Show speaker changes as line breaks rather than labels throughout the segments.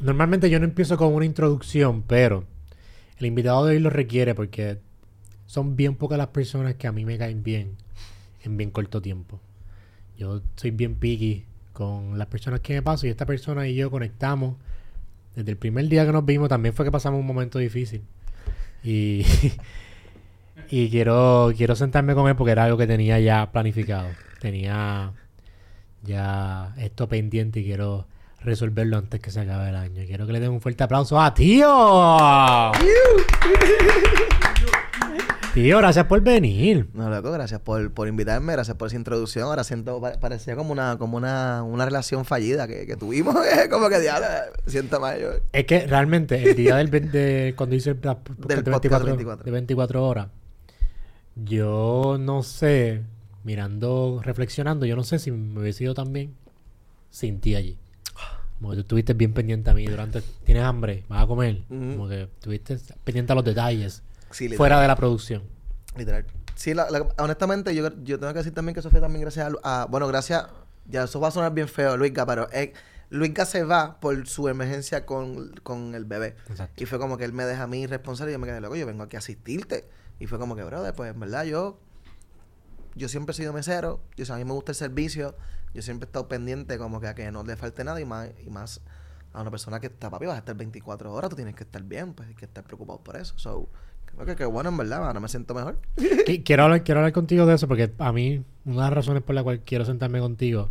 Normalmente yo no empiezo con una introducción, pero el invitado de hoy lo requiere porque son bien pocas las personas que a mí me caen bien en bien corto tiempo. Yo soy bien picky con las personas que me paso y esta persona y yo conectamos. Desde el primer día que nos vimos también fue que pasamos un momento difícil. Y, y quiero, quiero sentarme con él porque era algo que tenía ya planificado. Tenía ya esto pendiente y quiero resolverlo antes que se acabe el año. Quiero que le den un fuerte aplauso a Tío. Tío, gracias por venir.
No, loco, gracias por, por invitarme, gracias por esa introducción. Ahora siento, pa- parecía como una, como una, una relación fallida que, que tuvimos. como que diablo, siento mal yo.
Es que realmente el día del de, cuando hice el la-
Del
de,
podcast
24,
24.
de 24 horas, yo no sé, mirando, reflexionando, yo no sé si me hubiese ido tan bien sin ti allí. Como que tú estuviste bien pendiente a mí durante... ¿Tienes hambre? ¿Vas a comer? Como que estuviste pendiente a los detalles.
Sí,
fuera de la producción.
Literal. Sí, la- la- honestamente, yo, yo tengo que decir también que eso fue también gracias a, a- Bueno, gracias. Ya, eso va a sonar bien feo, Luisga, pero eh, Luisga se va por su emergencia con, con el bebé.
Exacto.
Y fue como que él me deja a mí responsable y yo me quedé loco, yo vengo aquí a asistirte. Y fue como que, brother, pues en verdad yo. Yo siempre he sido mesero, yo, o sea, a mí me gusta el servicio, yo siempre he estado pendiente como que a que no le falte nada y más, y más a una persona que está, papi, vas a estar 24 horas, tú tienes que estar bien, pues hay que estar preocupado por eso. So, creo que qué bueno, en verdad, ahora me siento mejor.
Qui- quiero, hablar, quiero hablar contigo de eso porque a mí una de las razones por la cual quiero sentarme contigo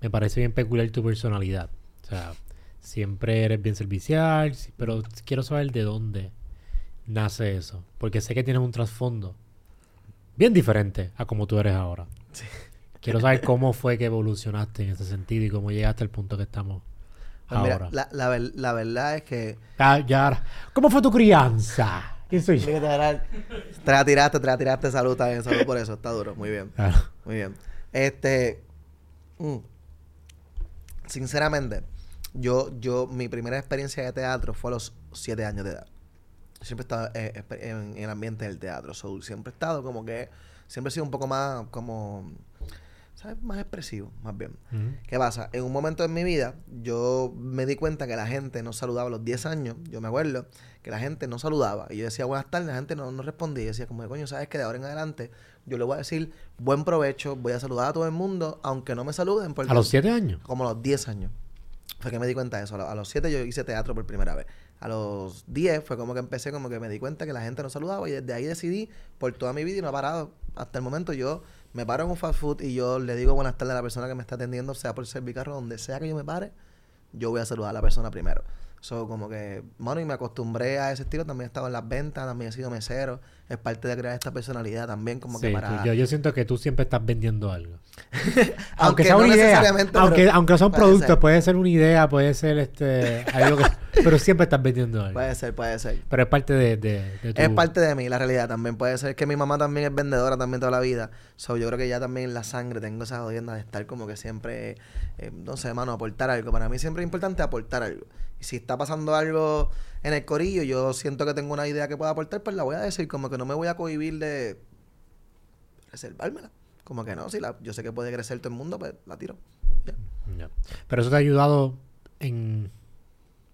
me parece bien peculiar tu personalidad. O sea, siempre eres bien servicial, sí, pero quiero saber de dónde nace eso. Porque sé que tienes un trasfondo bien diferente a como tú eres ahora. Quiero saber cómo fue que evolucionaste en ese sentido y cómo llegaste al punto que estamos
Pues mira,
ahora.
la, la, la verdad es que.
Ah, ya ahora. ¿Cómo fue tu crianza? ¿Quién soy yo?
Te la te la tiraste, te la tiraste, salud, bien, salud por eso, está duro, muy bien.
Claro.
Muy bien. Este. mm, sinceramente, yo, yo, mi primera experiencia de teatro fue a los siete años de edad. Siempre he estado eh, en el ambiente del teatro. So, siempre he estado como que. Siempre he sido un poco más como. ¿Sabes? Más expresivo, más bien. ¿Qué pasa? En un momento en mi vida, yo me di cuenta que la gente no saludaba a los 10 años. Yo me acuerdo que la gente no saludaba. Y yo decía buenas tardes, la gente no, no respondía. Y decía, como, coño, ¿sabes que De ahora en adelante, yo le voy a decir buen provecho, voy a saludar a todo el mundo, aunque no me saluden. Porque
¿A los siete años?
Como a los 10 años. Fue que me di cuenta de eso. A lo- a los 7 yo hice teatro por primera vez. A los 10 fue como que empecé, como que me di cuenta que la gente no saludaba. Y desde ahí decidí, por toda mi vida y no he parado. Hasta el momento yo me paro en un fast food y yo le digo buenas tardes a la persona que me está atendiendo, sea por Servicarro, donde sea que yo me pare, yo voy a saludar a la persona primero. So, como que, mano, y me acostumbré a ese estilo. También he estado en las ventas, también he sido mesero. Es parte de crear esta personalidad también, como que
Sí,
para...
yo, yo siento que tú siempre estás vendiendo algo.
Aunque
aunque sea
no
una idea, aunque, aunque son productos,
ser.
puede ser una idea, puede ser este algo que, pero siempre estás vendiendo algo.
Puede ser, puede ser.
Pero es parte de, de, de tu...
Es parte de mí, la realidad también. Puede ser que mi mamá también es vendedora también toda la vida. So, yo creo que ya también en la sangre tengo esa jodienda de estar como que siempre, eh, no sé, mano, aportar algo. Para mí siempre es importante aportar algo. Y si está pasando algo en el corillo, yo siento que tengo una idea que pueda aportar, pues la voy a decir. Como que no me voy a cohibir de reservármela. Como que no, si la, yo sé que puede crecer todo el mundo, pues la tiro.
Pero eso te ha ayudado en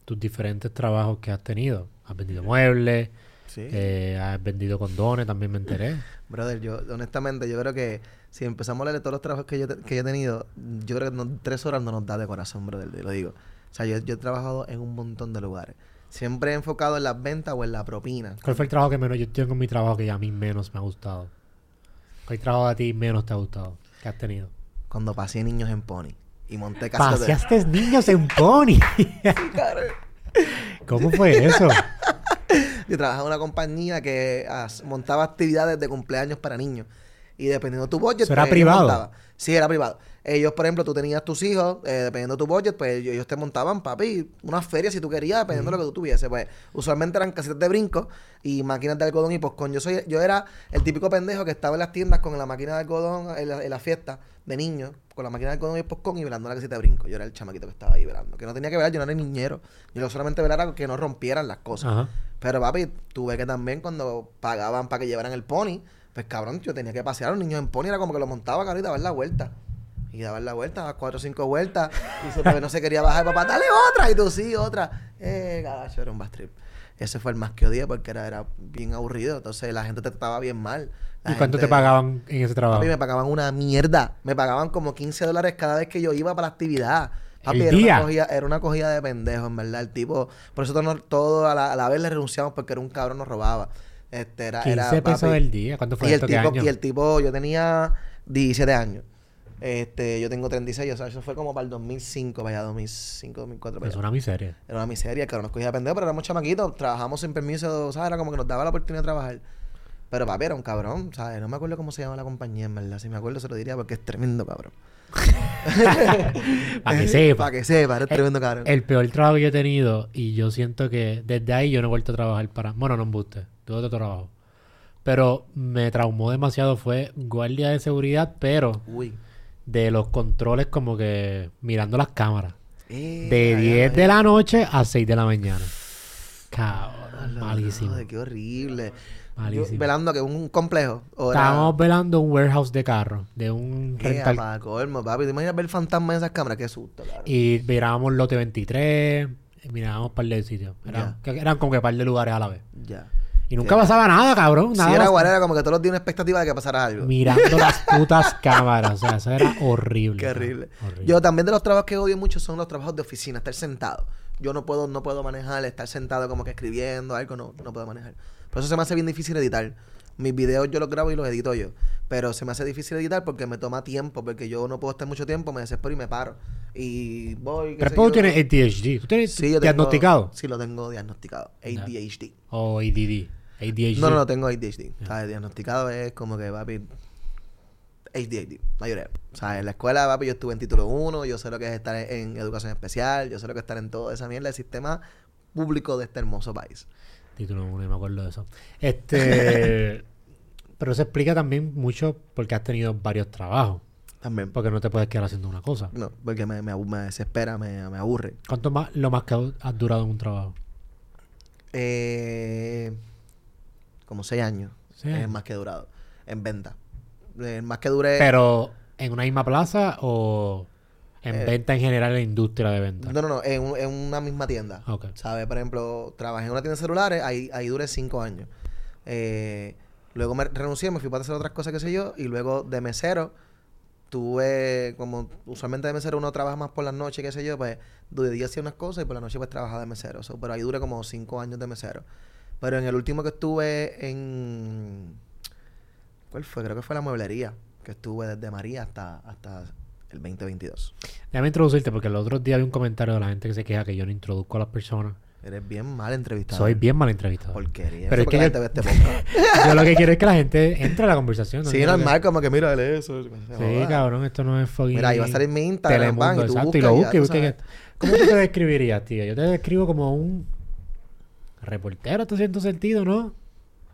tus diferentes trabajos que has tenido. Has vendido muebles,
Sí.
eh, has vendido condones, también me enteré.
Brother, yo honestamente, yo creo que si empezamos a leer todos los trabajos que yo, te- que yo he tenido, yo creo que no- tres horas no nos da de corazón, brother, te lo digo. O sea, yo, yo he trabajado en un montón de lugares. Siempre he enfocado en las ventas o en la propina.
¿Cuál fue el trabajo que menos? Yo tengo mi trabajo que a mí menos me ha gustado. ¿Cuál trabajo a ti menos te ha gustado? que has tenido?
Cuando pasé niños en Pony y monté de...
Paseaste niños en pony. ¿Cómo fue eso?
Yo trabajaba en una compañía que montaba actividades de cumpleaños para niños. Y dependiendo de tu budget...
¿Eso era
pues,
privado?
Sí, era privado. Ellos, por ejemplo, tú tenías tus hijos, eh, dependiendo de tu budget, pues ellos, te montaban, papi, unas ferias si tú querías, dependiendo de lo que tú tuvieses. Pues usualmente eran casitas de brinco y máquinas de algodón y poscón. Yo soy, yo era el típico pendejo que estaba en las tiendas con la máquina de algodón en la, en la fiesta de niños, con la máquina de algodón y el poscón y velando la casita de brinco. Yo era el chamaquito que estaba ahí velando. Que no tenía que velar, yo no era niñero. Yo solamente velara que no rompieran las cosas.
Ajá.
Pero papi, tuve que también cuando pagaban para que llevaran el pony, pues cabrón, yo tenía que pasear a los niños en pony, era como que lo montaba carita a ver la vuelta. Y daban la vuelta, dabas cuatro o cinco vueltas. Y se, no se quería bajar, papá, dale otra. Y tú, sí, otra. Eh, gacho, era un bus trip. Ese fue el más que odié porque era, era bien aburrido. Entonces la gente te trataba bien mal. La
¿Y cuánto te pagaban en ese trabajo?
Papi, me pagaban una mierda. Me pagaban como 15 dólares cada vez que yo iba para la actividad. Papi,
¿El
era,
día?
Una cogida, era una cogida de pendejo, en verdad. El tipo, por eso todos, todo a la, a la vez le renunciamos porque era un cabrón, nos robaba. Este, era,
15
era,
pesos
papi,
el día. ¿Cuánto fue
y el, tipo,
año?
y el tipo, yo tenía 17 años. Este, yo tengo 36, o sea, eso fue como para el 2005, vaya, 2005, 2004. para
Es una miseria.
Era una miseria, que nos cogía de pendejo, pero éramos chamaquitos, trabajamos sin permiso, ¿sabes? Era como que nos daba la oportunidad de trabajar. Pero papi era un cabrón, ¿sabes? No me acuerdo cómo se llama la compañía, en verdad. Si me acuerdo se lo diría porque es tremendo cabrón.
Para que sepa.
Para que sepa, era tremendo cabrón.
El peor trabajo que yo he tenido, y yo siento que desde ahí yo no he vuelto a trabajar para. Bueno, no embuste, tuve otro trabajo. Pero me traumó demasiado, fue guardia de seguridad, pero
Uy.
De los controles como que mirando las cámaras.
Eh,
De
ay,
10
ay,
de la noche a 6 de la mañana. Cabrón, malísimo.
brother, qué horrible.
Malísimo.
Yo, velando que un complejo. o era-
Estábamos velando un warehouse de carro, de un
Eh,
rental.
pa' colmo, papi. ¿Te imaginas ver fantasmas en esas cámaras? Qué susto, cabrón.
Y mirábamos lote 23, y mirábamos un par de sitios. Eran, que eran como que un par de lugares a la vez.
Ya.
Y nunca pasaba nada, cabrón. Nada
si era
más-
guarda, era como que todos los días una expectativa de que pasara algo.
mirando las putas cámaras. O sea, eso era horrible.
Qué
cabrón.
horrible.
Horrible.
Yo también de los trabajos que odio mucho son los trabajos de oficina, estar sentado. Yo no puedo, no puedo manejar, estar sentado como que escribiendo algo, no, no puedo manejar. Por eso se me hace bien difícil editar. Mis videos yo los grabo y los edito yo. Pero se me hace difícil editar porque me toma tiempo, porque yo no puedo estar mucho tiempo, me desespero y me paro. Y voy.
Pero tú tienes ADHD. ¿Tú tienes
Sí, yo tengo-
diagnosticado?
Sí, lo tengo diagnosticado. ADHD.
O ADD. ADHD.
No, no, no tengo ADHD. ¿Sabes? Diagnosticado es como que, papi, ADHD, mayoría. O sea, en la escuela, papi, yo estuve en título 1, yo sé lo que es estar en educación especial, yo sé lo que es estar en toda esa mierda del sistema público de este hermoso país.
Título 1, me acuerdo de eso. Este. pero eso explica también mucho porque has tenido varios trabajos.
También.
Porque no te puedes quedar haciendo una cosa.
No, porque me, me, me desespera, me, me aburre.
¿Cuánto más lo más que has durado en un trabajo?
Eh, como seis años.
Sí.
Es más que he durado. En venta. El más que duré.
Pero en una misma plaza o en
Eh,
venta en general en la industria de venta.
No, no, no, en, en una misma tienda.
Ok.
¿Sabes? Por ejemplo, trabajé en una tienda de celulares, ahí, ahí duré cinco años. Eh, luego me renuncié, me fui para hacer otras cosas, qué sé yo, y luego de mesero, tuve, como usualmente de mesero uno trabaja más por las noches, qué sé yo, pues de día hacía unas cosas y por la noche pues trabajaba de mesero. So, pero ahí duré como cinco años de mesero. Pero en el último que estuve en... ¿Cuál fue? Creo que fue la mueblería, que estuve desde María hasta, hasta el 2022.
Déjame introducirte porque el otro día vi un comentario de la gente que se queja que yo no introduzco a las personas.
Eres bien mal entrevistado.
Soy bien mal entrevistado.
Porquería.
Pero es que
la gente ve este podcast.
Yo lo que quiero es que la gente entre a la conversación.
Sí,
quiero que-
normal, como que mira, eso.
Sí,
joda.
cabrón, esto no es fucking...
Mira, ahí va a salir mi Instagram,
Telemundo,
y tú
exacto,
buscas
y lo que- ¿Cómo tú te describirías, tío? Yo te describo como un reportero, hasta cierto sentido, ¿no?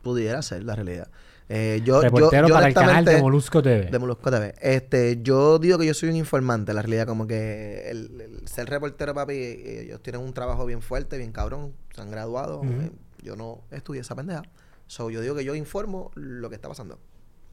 Pudiera ser la realidad. Eh, yo, yo,
reportero
yo
para el canal de Molusco TV.
de Molusco TV. Este, yo digo que yo soy un informante, la realidad, como que el, el ser reportero, papi, eh, ellos tienen un trabajo bien fuerte, bien cabrón, se han graduado. Eh, yo no estudié esa pendeja. So, yo digo que yo informo lo que está pasando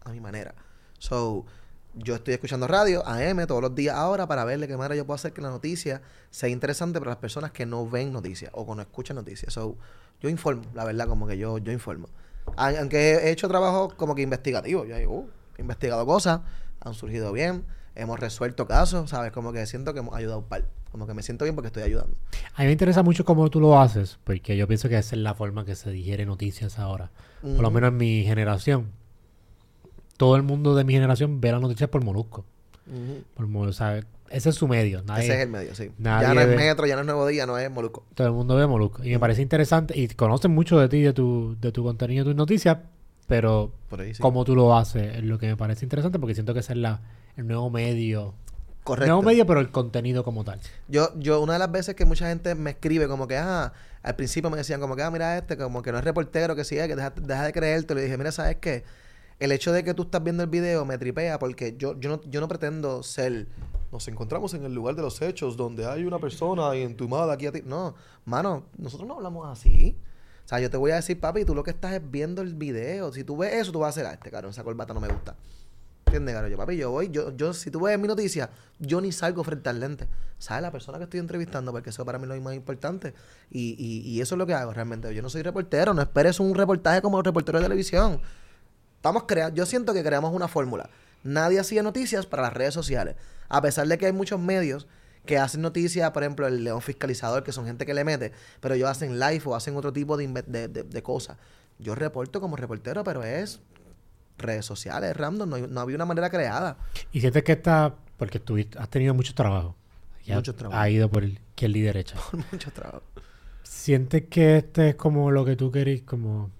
a mi manera. So, yo estoy escuchando radio, AM, todos los días ahora para ver de qué manera yo puedo hacer que la noticia sea interesante para las personas que no ven noticias o que no escuchan noticias. So, yo informo, la verdad, como que yo, yo informo. Aunque he hecho trabajo como que investigativo. Yo digo, uh, he investigado cosas, han surgido bien, hemos resuelto casos, ¿sabes? Como que siento que hemos ayudado un par. Como que me siento bien porque estoy ayudando.
A mí me interesa mucho cómo tú lo haces, porque yo pienso que esa es la forma que se digiere noticias ahora. Por lo menos en mi generación. Todo el mundo de mi generación ve las noticias por Molusco.
Ujú.
Por o sea, ese es su medio. Nadie,
Ese es el medio, sí. ya no es
ve-
Metro, ya no es Nuevo Día, no es Molusco.
Todo el mundo ve Molusco. Y me parece interesante. Y conocen mucho de ti, de tu, de tu contenido, de tus noticias. Pero
Por ahí sí.
cómo tú lo haces es lo que me parece interesante porque siento que ese es la, el nuevo medio.
Correcto.
Nuevo medio, pero el contenido como tal.
Yo, yo, una de las veces que mucha gente me escribe como que, ah, al principio me decían como que, ah, mira este, como que no es reportero, que sí es, que deja, deja de creerte. Le dije, mira, ¿sabes qué? El hecho de que tú estás viendo el video me tripea porque yo, yo, no, yo no pretendo ser... Nos encontramos en el lugar de los hechos donde hay una persona entumada aquí a ti. No, mano, nosotros no hablamos así. O sea, yo te voy a decir, papi, tú lo que estás es viendo el video. Si tú ves eso, tú vas a hacer, ah, este cabrón, esa corbata no me gusta. ¿Entiendes, Garo? Yo, papi, yo voy, yo, yo, si tú ves mi noticia, yo ni salgo frente al lente. ¿Sabes? La persona que estoy entrevistando, porque eso para mí es lo más importante. Y, y, y eso es lo que hago realmente. Yo no soy reportero, no esperes un reportaje como reportero de televisión. Estamos creando, yo siento que creamos una fórmula. Nadie hacía noticias para las redes sociales. A pesar de que hay muchos medios que hacen noticias, por ejemplo, el León Fiscalizador, que son gente que le mete, pero ellos hacen live o hacen otro tipo de, de, de, de cosas. Yo reporto como reportero, pero es redes sociales, random, no, no había una manera creada.
Y sientes que está, porque tú has tenido mucho trabajo.
Mucho trabajo.
Ha ido por el, que el derecha.
Por mucho trabajo.
¿Sientes que este es como lo que tú querés, como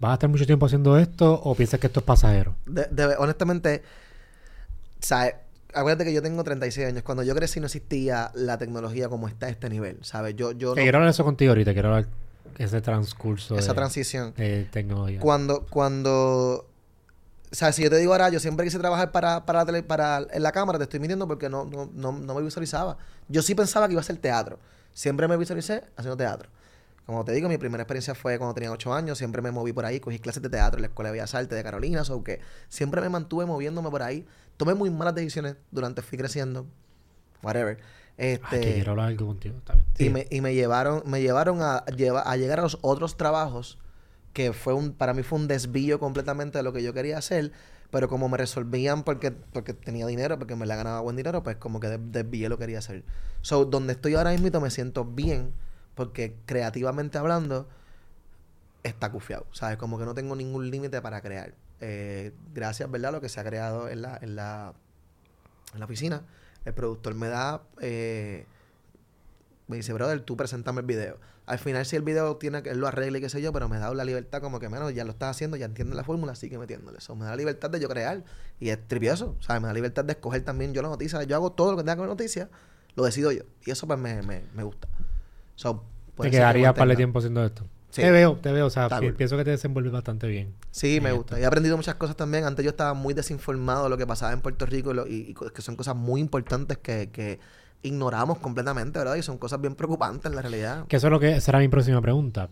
vas a estar mucho tiempo haciendo esto o piensas que esto es pasajero?
De, de- honestamente, ¿sabes? Acuérdate que yo tengo 36 años. Cuando yo crecí no existía la tecnología como está a este nivel, ¿sabes? Yo, yo no-
quiero hablar eso contigo ahorita, quiero hablar ese transcurso
esa
de,
transición.
de tecnología.
Cuando, cuando, o sea, si yo te digo ahora, yo siempre quise trabajar para, para, la tele- para en la cámara, te estoy mintiendo porque no, no, no, no me visualizaba. Yo sí pensaba que iba a ser teatro. Siempre me visualicé haciendo teatro. Como te digo, mi primera experiencia fue cuando tenía 8 años. Siempre me moví por ahí, cogí clases de teatro en la Escuela de Bellas Artes de Carolina. O que siempre me mantuve moviéndome por ahí. Tomé muy malas decisiones durante fui creciendo. Whatever. Este,
Ay, que quiero hablar algo contigo. Está bien.
y
Sí.
me, y me llevaron, me llevaron a, a llegar a los otros trabajos que fue un, para mí fue un desvío completamente de lo que yo quería hacer, pero como me resolvían porque, porque tenía dinero, porque me la ganaba buen dinero, pues como que des- desvié lo que quería hacer. So, donde estoy ahora mismo me siento bien, porque creativamente hablando, está cufiado, ¿sabes? Como que no tengo ningún límite para crear. Eh, gracias, ¿verdad? Lo que se ha creado en la, en la, en la oficina. El productor me da... eh, me dice, brother, tú preséntame el video. Al final, si el video tiene que lo arregle y qué sé yo, pero me da la libertad como que, menos ya lo estás haciendo, ya entiendes la fórmula, sigue metiéndole. Eso me da la libertad de yo crear. Y es trivioso, ¿sabes? Me da la libertad de escoger también yo la noticia. Yo hago todo lo que tenga con la noticia, lo decido yo. Y eso pues me, me, me gusta. So,
Te quedaría para el tiempo haciendo esto.
Sí.
Te veo, te veo. O sea,
Está
pi-
cool.
pienso que te desenvuelves bastante bien.
Sí, me gusta.
esto.
He aprendido muchas cosas también. Antes yo estaba muy desinformado de lo que pasaba en Puerto Rico y, lo- y- y co- que son cosas muy importantes que, que ignoramos completamente, ¿verdad? Y son cosas bien preocupantes en la realidad.
Que eso es lo que... Esa era mi próxima pregunta.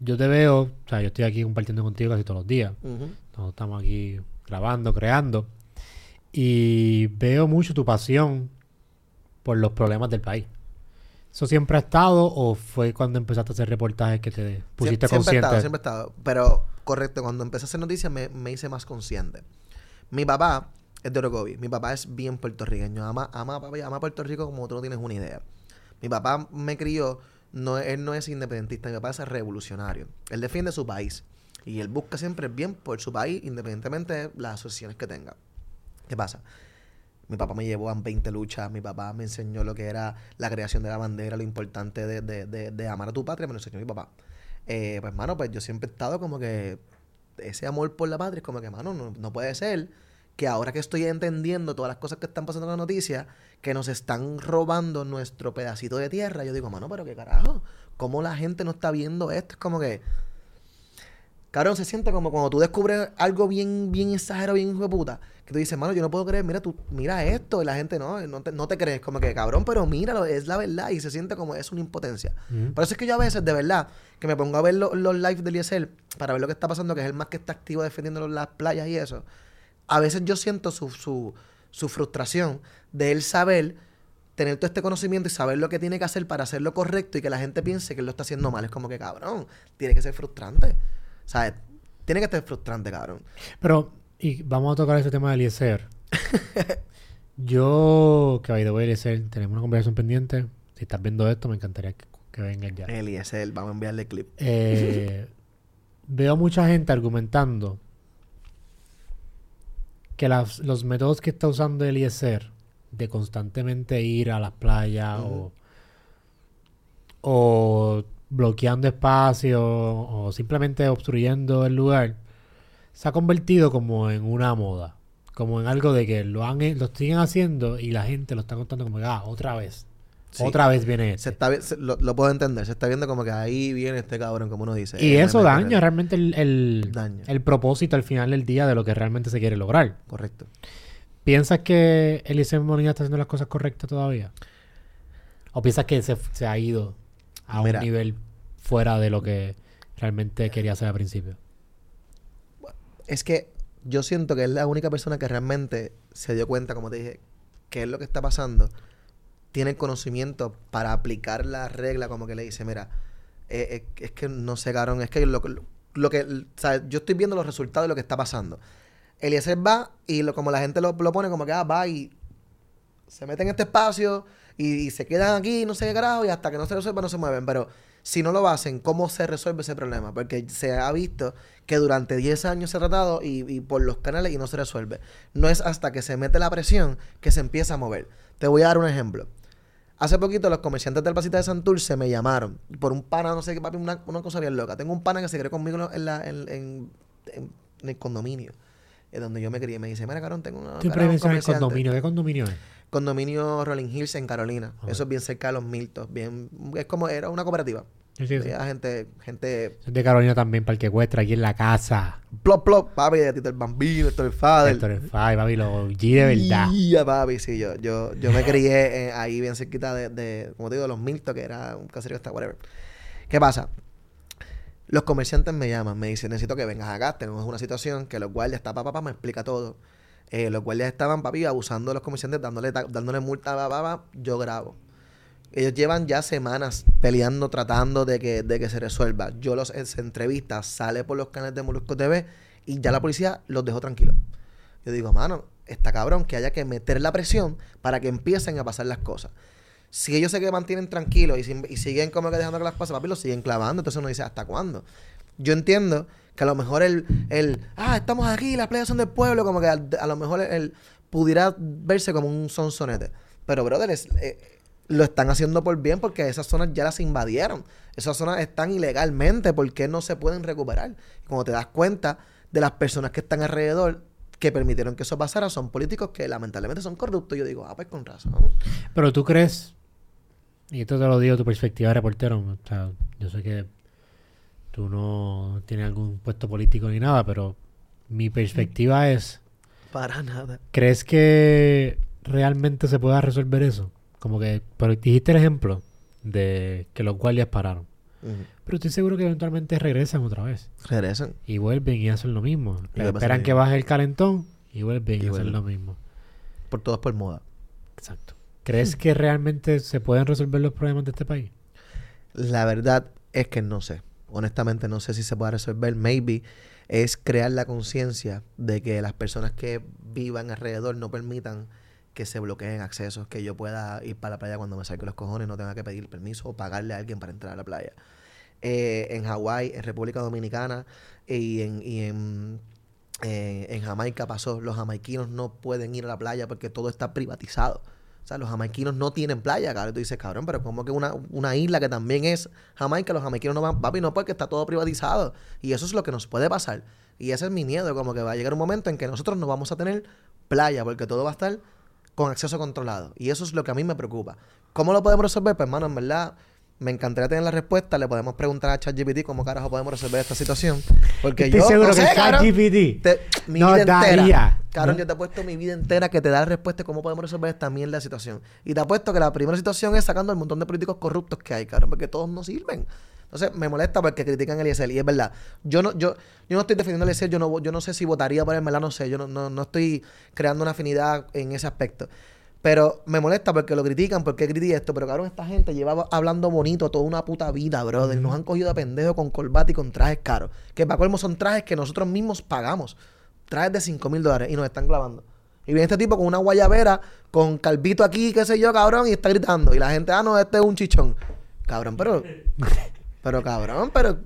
Yo te veo... O sea, yo estoy aquí compartiendo contigo casi todos los días. Nosotros estamos aquí grabando, creando. Y veo mucho tu pasión por los problemas del país. ¿Eso siempre ha estado o fue cuando empezaste a hacer reportajes que te pusiste
Siem- siempre he
consciente?
estado, siempre he estado. Pero, correcto, cuando empecé a hacer noticias me, me hice más consciente. Mi papá es de Orocovi. Mi papá es bien puertorriqueño. Ama, ama, ama Puerto Rico como tú no tienes una idea. Mi papá me crió, no, él no es independentista, mi papá es revolucionario. Él defiende su país. Y él busca siempre el bien por su país, independientemente de las asociaciones que tenga. ¿Qué pasa? Mi papá me llevó a 20 luchas, mi papá me enseñó lo que era la creación de la bandera, lo importante de, de- de- de amar a tu patria, me lo enseñó mi papá. Eh, pues, mano, pues yo siempre he estado como que ese amor por la patria es como que, mano, no, no puede ser que ahora que estoy entendiendo todas las cosas que están pasando en la noticia, que nos están robando nuestro pedacito de tierra, yo digo, mano, pero qué carajo, ¿cómo la gente no está viendo esto? Es como que, cabrón, se siente como cuando tú descubres algo bien, bien exagerado, bien hijo de puta, que tú dices, mano, yo no puedo creer, mira, tú, mira esto, y la gente no, no te, no te crees, como que, cabrón, pero míralo, es la verdad, y se siente como es una impotencia.
Ujú.
Por eso es que yo a veces, de verdad, que me pongo a ver lo- los lives del ISL para ver lo que está pasando, que es el más que está activo defendiendo las playas y eso. A veces yo siento su, su, su frustración de él saber, tener todo este conocimiento y saber lo que tiene que hacer para hacer lo correcto y que la gente piense que él lo está haciendo mal. Es como que, cabrón, tiene que ser frustrante. ¿Sabes? Tiene que ser frustrante, cabrón.
Pero, y vamos a tocar ese tema del Eliezer. Yo, que by the way, Eliezer, tenemos una conversación pendiente. Si estás viendo esto, me encantaría que, que vengas ya.
El ISL, vamos a enviarle clip.
Eh, veo mucha gente argumentando que las- los métodos que está usando Eliezer de constantemente ir a las playas o, o bloqueando espacios o simplemente obstruyendo el lugar se ha convertido como en una moda, como en algo de que lo han lo siguen haciendo y la gente lo está contando como que ah, otra vez.
Sí.
Otra vez viene
Se
este.
está, vi- se- lo, lo puedo entender. Se está viendo como que ahí viene este cabrón, como uno dice.
Y
Eh,
eso daña realmente el, el,
Daña.
el propósito al final del día de lo que realmente se quiere lograr.
Correcto.
¿Piensas que Eliseo Molina está haciendo las cosas correctas todavía? ¿O piensas que se, se ha ido a
Mira.
un nivel fuera de lo que realmente quería hacer al principio?
Es que yo siento que es la única persona que realmente se dio cuenta, como te dije, qué es lo que está pasando, tiene conocimiento para aplicar la regla, como que le dice, mira, eh, eh, es que no sé, cabrón, es que lo, lo que, o sea, yo estoy viendo los resultados de lo que está pasando. Eliezer va y lo, como la gente lo, lo pone como que ah, va y se mete en este espacio y, se quedan aquí, no sé qué carajo, y hasta que no se resuelva no se mueven. Pero si no lo hacen, ¿cómo se resuelve ese problema? Porque se ha visto que durante 10 años se ha tratado y, y, por los canales y no se resuelve. No es hasta que se mete la presión que se empieza a mover. Te voy a dar un ejemplo. Hace poquito los comerciantes del Pasita de Santurce me llamaron por un pana, no sé qué, papi, una, una cosa bien loca. Tengo un pana que se crió conmigo en, la, en, en, el condominio, es donde yo me crié. Me dice, mira, carón, tengo una...
Siempre en el condominio. ¿Qué condominio es?
Condominio Rolling Hills en Carolina. Eso es bien cerca de los Miltos. Bien, es como, era una cooperativa. Sí, sí, gente, gente...
de Carolina también, para el que cuesta aquí en la casa.
Plop, plop, papi, de Tito el Bambino, Héctor el Fader.
Héctor el Fader, papi, lo G de verdad.
Ya, papi, sí, yo, yo, yo me crié eh, ahí bien cerquita de, de, como te digo, los Miltos, que era un caserío hasta whatever. ¿Qué pasa? Los comerciantes me llaman, me dicen, necesito que vengas acá, tenemos una situación que los guardias, está papá, papá, me explica todo. Eh, los guardias estaban, papi, abusando de los comerciantes, dándole, dándole multa, papá, papá, yo grabo. Ellos llevan ya semanas peleando, tratando de que, de que se resuelva. Yo los en entrevistas, sale por los canales de Molusco TV y ya la policía los dejó tranquilos. Yo digo, mano, está cabrón que haya que meter la presión para que empiecen a pasar las cosas. Si ellos se mantienen tranquilos y, siguen como que dejando que las cosas, papi, los siguen clavando. Entonces uno dice, ¿hasta cuándo? Yo entiendo que a lo mejor el, el ah, estamos aquí, las playas son del pueblo, como que a, lo mejor el, pudiera verse como un sonsonete. Pero, brother, eh, lo están haciendo por bien porque esas zonas ya las invadieron. Esas zonas están ilegalmente porque no se pueden recuperar. Como te das cuenta de las personas que están alrededor que permitieron que eso pasara son políticos que lamentablemente son corruptos. Yo digo, ah, pues con razón.
Pero tú crees, y esto te lo digo tu perspectiva de reportero, o sea, yo sé que tú no tienes algún puesto político ni nada, pero mi perspectiva es...
Para nada.
¿Crees que realmente se pueda resolver eso? Como que, pero dijiste el ejemplo de que los guardias pararon. Pero estoy seguro que eventualmente regresan otra vez.
Regresan.
Y vuelven y hacen lo mismo. esperan que baje el calentón y vuelven y, hacen lo mismo.
Por todos por moda.
Exacto. ¿Crees que realmente se pueden resolver los problemas de este país?
La verdad es que no sé. Honestamente no sé si se puede resolver. Maybe es crear la conciencia de que las personas que vivan alrededor no permitan que se bloqueen accesos, que yo pueda ir para la playa cuando me saque los cojones, no tenga que pedir permiso o pagarle a alguien para entrar a la playa. Eh, en Hawái, en República Dominicana y en, en, eh, en Jamaica pasó, los jamaiquinos no pueden ir a la playa porque todo está privatizado. O sea, los jamaiquinos no tienen playa, cabrón. Tú dices, cabrón, pero como que una, una isla que también es Jamaica, los jamaiquinos no van, papi, no porque está todo privatizado. Y eso es lo que nos puede pasar. Y ese es mi miedo, como que va a llegar un momento en que nosotros no vamos a tener playa porque todo va a estar con acceso controlado. Y eso es lo que a mí me preocupa. ¿Cómo lo podemos resolver? Pues, hermano, en verdad, me encantaría tener la respuesta. Le podemos preguntar a ChatGPT cómo carajo podemos resolver esta situación. Porque
Estoy
yo.
seguro que ChatGPT.
Mi vida entera. Cabrón, yo te he puesto mi vida entera que te da la respuesta de cómo podemos resolver esta mierda de situación. Y te he puesto que la primera situación es sacando el montón de políticos corruptos que hay, cabrón, porque todos no sirven. Entonces me molesta porque critican a Eliezer. Y es verdad. Yo no, yo, yo no estoy defendiendo a Eliezer. Yo no, yo no sé si votaría por él, ¿verdad? No sé. Yo no, no, no estoy creando una afinidad en ese aspecto. Pero me molesta porque lo critican, porque critican esto. Pero cabrón, esta gente lleva hablando bonito toda una puta vida, brother. Nos han cogido de pendejo con corbata y con trajes caros. Que para colmo son trajes que nosotros mismos pagamos. Trajes de 5 mil dólares y nos están clavando. Y viene este tipo con una guayabera, con calvito aquí, qué sé yo, cabrón, y está gritando. Y la gente, ah, no, este es un chichón. Cabrón, pero. pero cabrón, pero.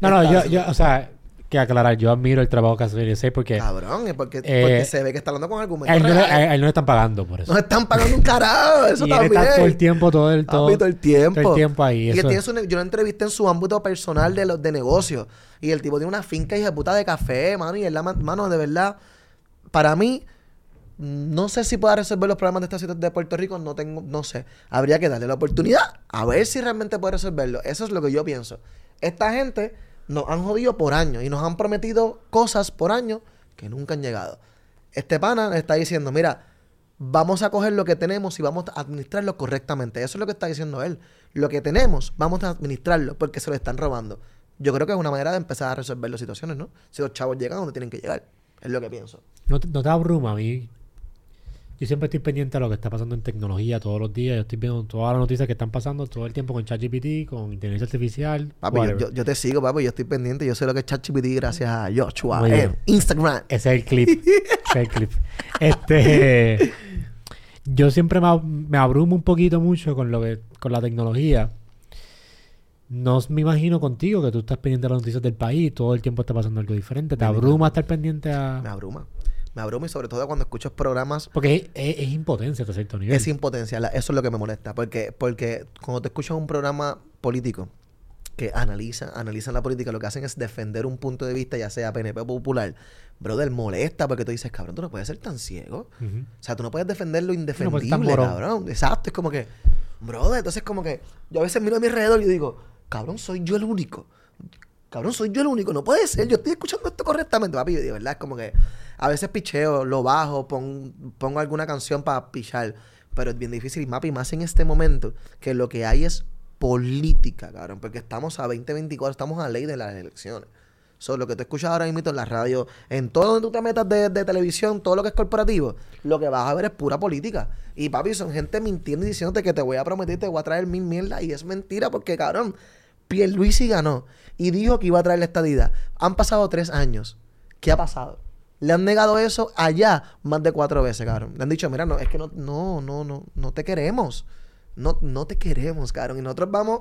No, no, yo, yo, o sea, que aclarar, yo admiro el trabajo que hace Eliezer porque...
Cabrón, es porque, eh, porque se ve que está hablando con argumentos
él no, a él no le están pagando por eso.
No están pagando un carajo, eso
y
también.
está todo el tiempo, todo el... Todo,
todo el tiempo.
Todo el tiempo ahí.
Y tiene su, yo lo entrevisté en su ámbito personal de, los, de negocio. Y el tipo tiene una finca hija puta de café, mano. Y él, mano, de verdad, para mí... No sé si pueda resolver los problemas de esta ciudad de Puerto Rico, no tengo, no sé. Habría que darle la oportunidad a ver si realmente puede resolverlo. Eso es lo que yo pienso. Esta gente nos han jodido por años y nos han prometido cosas por años que nunca han llegado. Este pana está diciendo, mira, vamos a coger lo que tenemos y vamos a administrarlo correctamente. Eso es lo que está diciendo él. Lo que tenemos, vamos a administrarlo porque se lo están robando. Yo creo que es una manera de empezar a resolver las situaciones, ¿no? Si los chavos llegan donde tienen que llegar. Es lo que pienso.
No te, no te abruma a mí. Yo siempre estoy pendiente de lo que está pasando en tecnología todos los días. Yo estoy viendo todas las noticias que están pasando todo el tiempo con ChatGPT, con inteligencia artificial.
Papi, yo,
whatever.
yo- yo te sigo, papi. Yo estoy pendiente. Yo sé lo que es ChatGPT gracias a Joshua en. Instagram.
Ese es el clip. Ese es el clip. Este. Yo siempre me, ab- me abrumo un poquito mucho con lo que con la tecnología. No me imagino contigo que tú estás pendiente de las noticias del país, todo el tiempo está pasando algo diferente. Te
Me
abruma estar pendiente
Me
a.
abruma. Me abruma y sobre todo cuando escucho programas
Porque es, es- es impotencia hasta cierto nivel.
es impotencia. La- Eso es lo que me molesta. Porque, porque cuando te escuchas un programa político que analiza, analizan la política, lo que hacen es defender un punto de vista, ya sea PNP o popular. Brother, molesta porque tú dices, cabrón, tú no puedes ser tan ciego. O sea, tú no puedes defender lo indefendible, cabrón. Exacto, es como que, brother, entonces como que yo a veces miro a mi alrededor y digo, cabrón, soy yo el único. Cabrón, soy yo el único. No puede ser. Yo estoy escuchando esto correctamente, papi. De verdad, es como que a veces picheo, lo bajo, pon- pongo alguna canción para pichar. Pero es bien difícil. Y papi, más en este momento, que lo que hay es política, cabrón. Porque estamos a 2024, estamos a ley de las elecciones. So, lo que tú escuchas ahora mismo en la radio, en todo donde tú te metas de, televisión, todo lo que es corporativo, lo que vas a ver es pura política. Y papi, son gente mintiendo y diciéndote que te voy a prometer, te voy a traer mil mierdas. Y es mentira porque, cabrón, Pierluisi ganó y dijo que iba a traer la estadidad. Han pasado tres años. ¿Qué ha pasado? Le han negado eso allá más de cuatro veces, cabrón. Le han dicho, mira, no, es que no, no, no, no, no te queremos. No, no te queremos, cabrón. Y nosotros vamos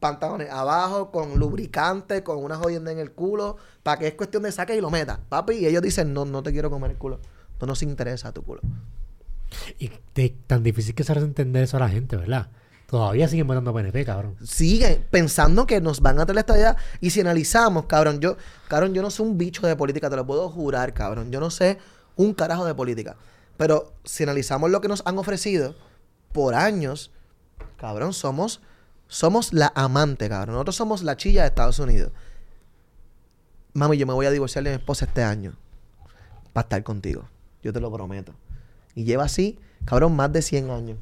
pantalones abajo, con lubricante, con una jodienda en el culo, para que es cuestión de saque y lo meta. Papi, y ellos dicen, no, no te quiero comer el culo. No nos interesa tu culo.
Y de- tan difícil que se entender eso a la gente, ¿verdad? Todavía siguen votando PNP, cabrón.
Sigue pensando que nos van a traer la estadía. Y si analizamos, cabrón, yo, cabrón, yo no soy un bicho de política, te lo puedo jurar, cabrón. Yo no sé un carajo de política. Pero si analizamos lo que nos han ofrecido por años, cabrón, somos, somos la amante, cabrón. Nosotros somos la chilla de Estados Unidos. Mami, yo me voy a divorciar de mi esposa este año. Para estar contigo. Yo te lo prometo. Y lleva así, cabrón, más de 100 años.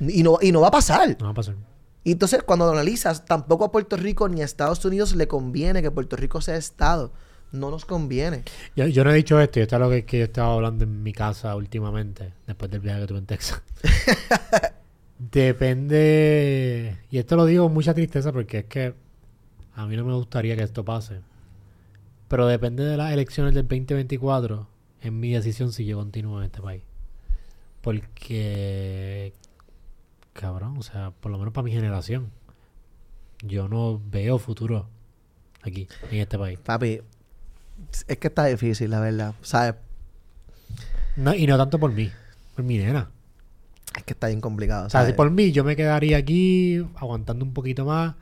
Y no, y no va a pasar.
No va a pasar.
Y entonces, cuando lo analizas, tampoco a Puerto Rico ni a Estados Unidos le conviene que Puerto Rico sea Estado. No nos conviene.
Yo, yo no he dicho esto, y esto es lo que, que yo estaba hablando en mi casa últimamente, después del viaje que tuve en Texas. Depende, y esto lo digo con mucha tristeza porque es que a mí no me gustaría que esto pase. Pero depende de las elecciones del 2024 en mi decisión si yo continúo en este país. Porque, cabrón, o sea, por lo menos para mi generación, yo no veo futuro aquí, en este país.
Papi, es que está difícil, la verdad. ¿Sabes?
No, y no tanto por mí, por mi nena.
Es que está bien complicado.
O sea, si por mí yo me quedaría aquí aguantando un poquito más.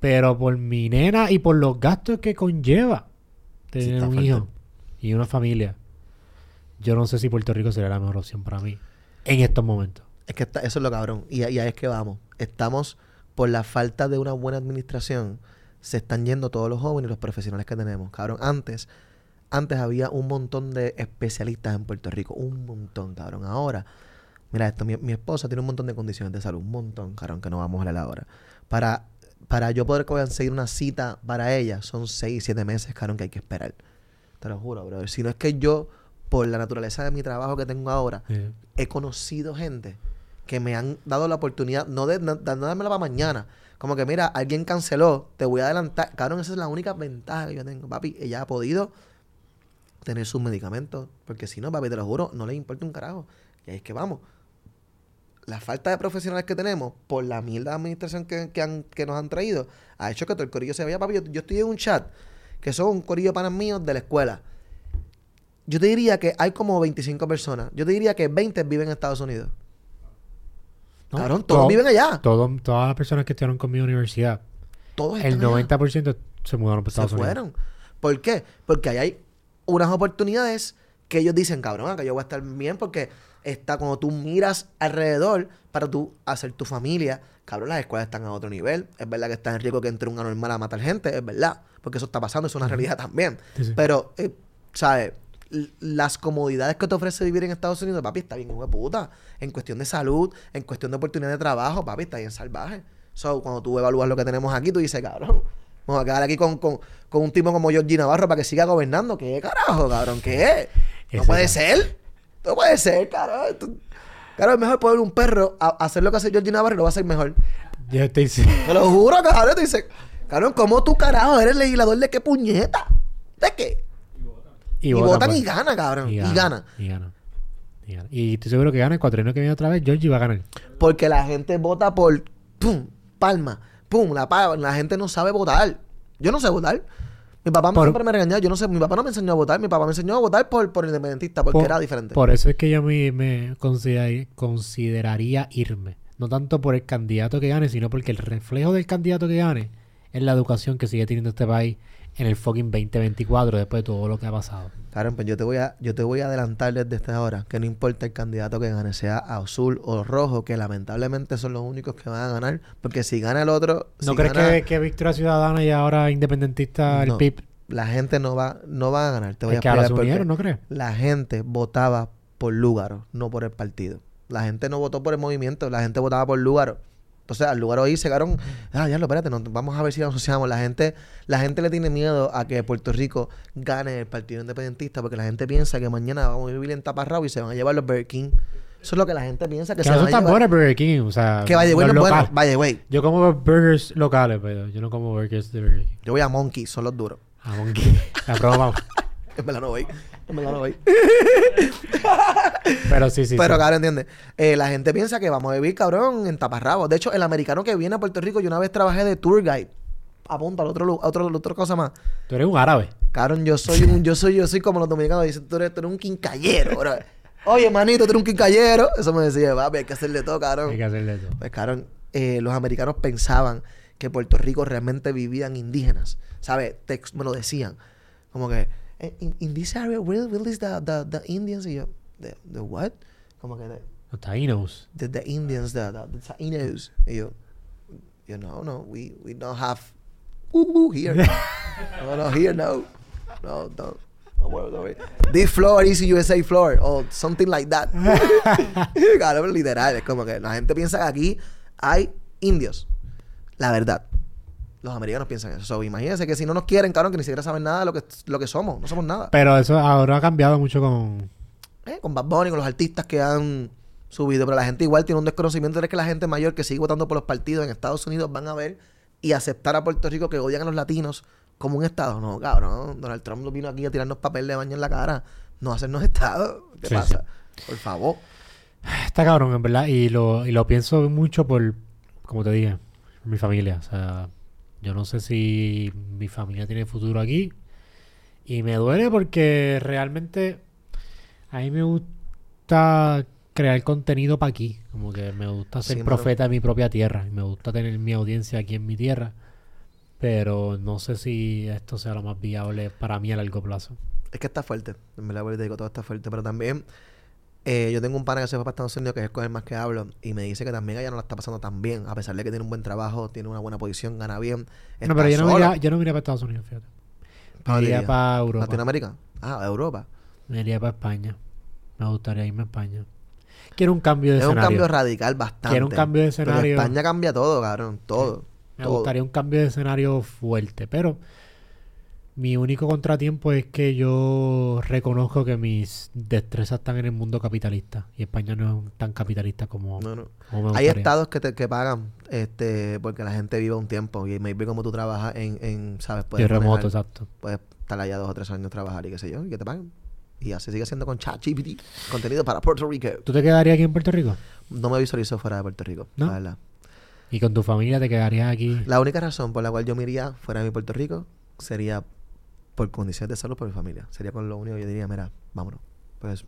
Pero por mi nena y por los gastos que conlleva
Sí,
tener
está
un hijo y una familia, yo no sé si Puerto Rico sería la mejor opción para mí en estos momentos.
Es que está- eso es lo cabrón. Y, y ahí es que vamos. Estamos, por la falta de una buena administración, se están yendo todos los jóvenes y los profesionales que tenemos. Cabrón, antes, antes había un montón de especialistas en Puerto Rico. Un montón, cabrón. Ahora, mira esto, mi, mi esposa tiene un montón de condiciones de salud. Un montón, cabrón, que no vamos a hablar ahora. Para, para yo poder conseguir una cita para ella, son seis, siete meses, cabrón, que hay que esperar. Te lo juro, brother. Si no es que yo, por la naturaleza de mi trabajo que tengo ahora, he conocido gente que me han dado la oportunidad, no de, no, de no dármela para mañana. Como que, mira, alguien canceló, te voy a adelantar. Cabrón, esa es la única ventaja que yo tengo, papi. Ella ha podido tener sus medicamentos. Porque si no, papi, te lo juro, no le importa un carajo. Y ahí es que vamos. La falta de profesionales que tenemos, por la mierda de administración que, que, han- que nos han traído, ha hecho que todo el corillo se vaya, papi. Yo, estoy en un chat que son un corillo panas míos de la escuela. Yo te diría que hay como 25 personas. Yo te diría que 20 viven en Estados Unidos.
No,
Cabrón, todos
todo-
viven allá.
todo- todas las personas que estudiaron conmigo en la universidad,
Todos
el
están allá.
90% se mudaron para
se
Estados Unidos.
fueron. ¿Por qué? Porque ahí hay unas oportunidades que ellos dicen, cabrón, que yo voy a estar bien porque está cuando tú miras alrededor para tú hacer tu familia, cabrón, las escuelas están a otro nivel. Es verdad que está en riesgo que entre un anormal a matar gente, es verdad, porque eso está pasando, es una realidad también.
Sí, sí.
Pero, eh, ¿sabes? Las comodidades que te ofrece vivir en Estados Unidos, papi, está bien, hijo de puta. En cuestión de salud, en cuestión de oportunidad de trabajo, papi, está bien salvaje. So, cuando tú evalúas lo que tenemos aquí, tú dices, cabrón, Vamos a quedar aquí con, con, con un tipo como Georgie Navarro para que siga gobernando. ¿Qué carajo, cabrón? ¿Qué? No puede ser. No puede ser, cabrón. Claro, es mejor poner un perro a hacer lo que hace Georgie Navarro y lo va a hacer mejor.
Yo estoy...
Te lo juro, cabrón. Te dice, cabrón, ¿cómo tú, carajo, eres legislador de qué puñeta? ¿De qué? Y, votan
pues.
y gana, cabrón. Y gana.
Y gana. Y gana. Y estoy seguro que gana el cuatrienio que viene otra vez. Georgie va a ganar.
Porque la gente vota por pum, palma, pum, la palma. La gente no sabe votar. Yo no sé votar. Mi papá
Por-
siempre me regañaba. Yo no sé, mi papá no me enseñó a votar. Mi papá me enseñó a votar por, por independentista, porque
Por-
era diferente.
Por eso es que yo me, me consideraría irme. No tanto por el candidato que gane, sino porque el reflejo del candidato que gane es la educación que sigue teniendo este país en el fucking 2024 después de todo lo que ha pasado.
Karen, pues yo te voy a, yo te voy a adelantar desde esta hora que no importa el candidato que gane, sea azul o rojo, que lamentablemente son los únicos que van a ganar. Porque si gana el otro,
¿No
si
crees
gana-
que, que Victoria Ciudadana y ahora independentista el PIB
La gente no va, no va a ganar. Te voy
es
a explicar por qué.
unieron, ¿no crees?
La gente votaba por Lúgaro, no por el partido. La gente no votó por el movimiento, la gente votaba por Lúgaro. Entonces, al Lúgaro ahí se quedaron, ah, ya lo, espérate, no, vamos a ver si nos asociamos. La gente, la gente le tiene miedo a que Puerto Rico gane el partido independentista porque la gente piensa que mañana vamos a vivir en taparrabo y se van a llevar los Burger King. Eso es lo que la gente piensa que
Que
se
son
a llevar.
Burger King, o sea,
Que vaya,
los
bueno, bueno, vaya, güey.
Yo como burgers locales, pero yo no como burgers de Burger King.
Yo voy a Monkey, son los duros.
A Monkey. La broma.
En verdad no voy. En verdad no voy.
Pero sí, sí.
Pero,
sí.
cabrón, ¿entiendes? Eh, la gente piensa que vamos a vivir, cabrón, en taparrabos. De hecho, el americano que viene a Puerto Rico, yo una vez trabajé de tour guide. Apunta al otro, otro, otra cosa más.
Tú eres un árabe.
Cabrón, yo soy un, yo soy, yo soy como los dominicanos dicen, tú eres, tú eres un quincallero, bro. Oye, manito, tú eres un quincallero. Eso me decía, papi, hay que hacerle todo, cabrón.
Hay que hacerle todo.
Pues, cabrón, eh, los americanos pensaban que Puerto Rico realmente vivían indígenas. ¿Sabes? Me lo decían. Como que, "Eh, in, in this area, where, where is the, the, the Indians? Y yo, the, the what? Como que, the,
Los taínos.
the, the Indians, the, the, the Taínos. Y yo, you know, no, we, we don't have woo here. no, no, here, no. No, no. Don't worry, don't worry. This floor is USA floor or something like that. claro, literal, es como que la gente piensa que aquí hay indios. La verdad. Los americanos piensan eso. So, imagínense que si no nos quieren, cabrón, que ni siquiera saben nada de lo que, lo que somos. No somos nada.
Pero eso ahora ha cambiado mucho con...
Eh, con Bad Bunny, con los artistas que han subido, pero la gente igual tiene un desconocimiento de que la gente mayor que sigue votando por los partidos en Estados Unidos van a ver y aceptar a Puerto Rico que odian a los latinos como un estado. No, cabrón, Donald Trump no vino aquí a tirarnos papel de baño en la cara, no hacernos estado. ¿Qué
Sí,
pasa? Por favor.
Está cabrón, en verdad. Y lo, y lo pienso mucho por, como te dije, mi familia. O sea, yo no sé si mi familia tiene futuro aquí. Y me duele porque realmente a mí me gusta crear contenido para aquí. Como que me gusta ser
Sí,
profeta de mi propia tierra. Y me gusta tener mi audiencia aquí en mi tierra. Pero no sé si esto sea lo más viable para mí a largo plazo.
Es que está fuerte. En verdad, digo, todo está fuerte. Pero también, eh, yo tengo un pana que se fue para Estados Unidos, que es con el más que hablo, y me dice que también ella no la está pasando tan bien, a pesar de que tiene un buen trabajo, tiene una buena posición, gana bien.
No, pero yo no, iría, yo no me iría para Estados Unidos, fíjate.
¿Pa'
Me iría
iría?
para Europa.
¿Latinoamérica? Ah, Europa.
Me iría para España. Me gustaría irme a España. Quiero un cambio de
Es un
escenario.
cambio radical bastante.
Quiero un cambio de
Pero
escenario.
España cambia todo, cabrón. Todo.
Me
todo.
gustaría un cambio de escenario fuerte. Pero mi único contratiempo es que yo reconozco que mis destrezas están en el mundo capitalista. Y España no es tan capitalista como,
No, no.
como
Hay estados que te que pagan este porque la gente vive un tiempo y maybe como tú trabajas en, en ¿sabes?
Y
Puedes
remoto,
manejar-
exacto.
Puedes estar allá dos o tres años trabajar y qué sé yo, y que te pagan. Y así sigue siendo con ChatGPT, contenido para Puerto Rico.
¿Tú te quedarías aquí en Puerto Rico?
No me visualizo fuera de Puerto Rico,
¿No?
la verdad.
¿Y con tu familia te quedarías aquí?
La única razón por la cual yo me iría fuera de mi Puerto Rico sería por condiciones de salud por mi familia. Sería por lo único que yo diría, mira, vámonos. Pues,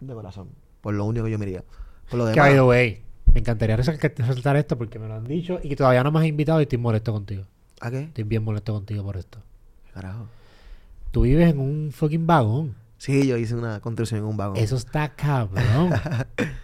de corazón. Por lo único que yo me iría. Por lo
Que,
demás.
by the way, me encantaría resaltar esto porque me lo han dicho y que todavía no me has invitado y estoy molesto contigo.
¿A qué?
Estoy bien molesto contigo por esto.
¿Qué carajo?
Tú vives en un fucking vagón.
Sí, yo hice una construcción en un vagón.
Eso está cabrón.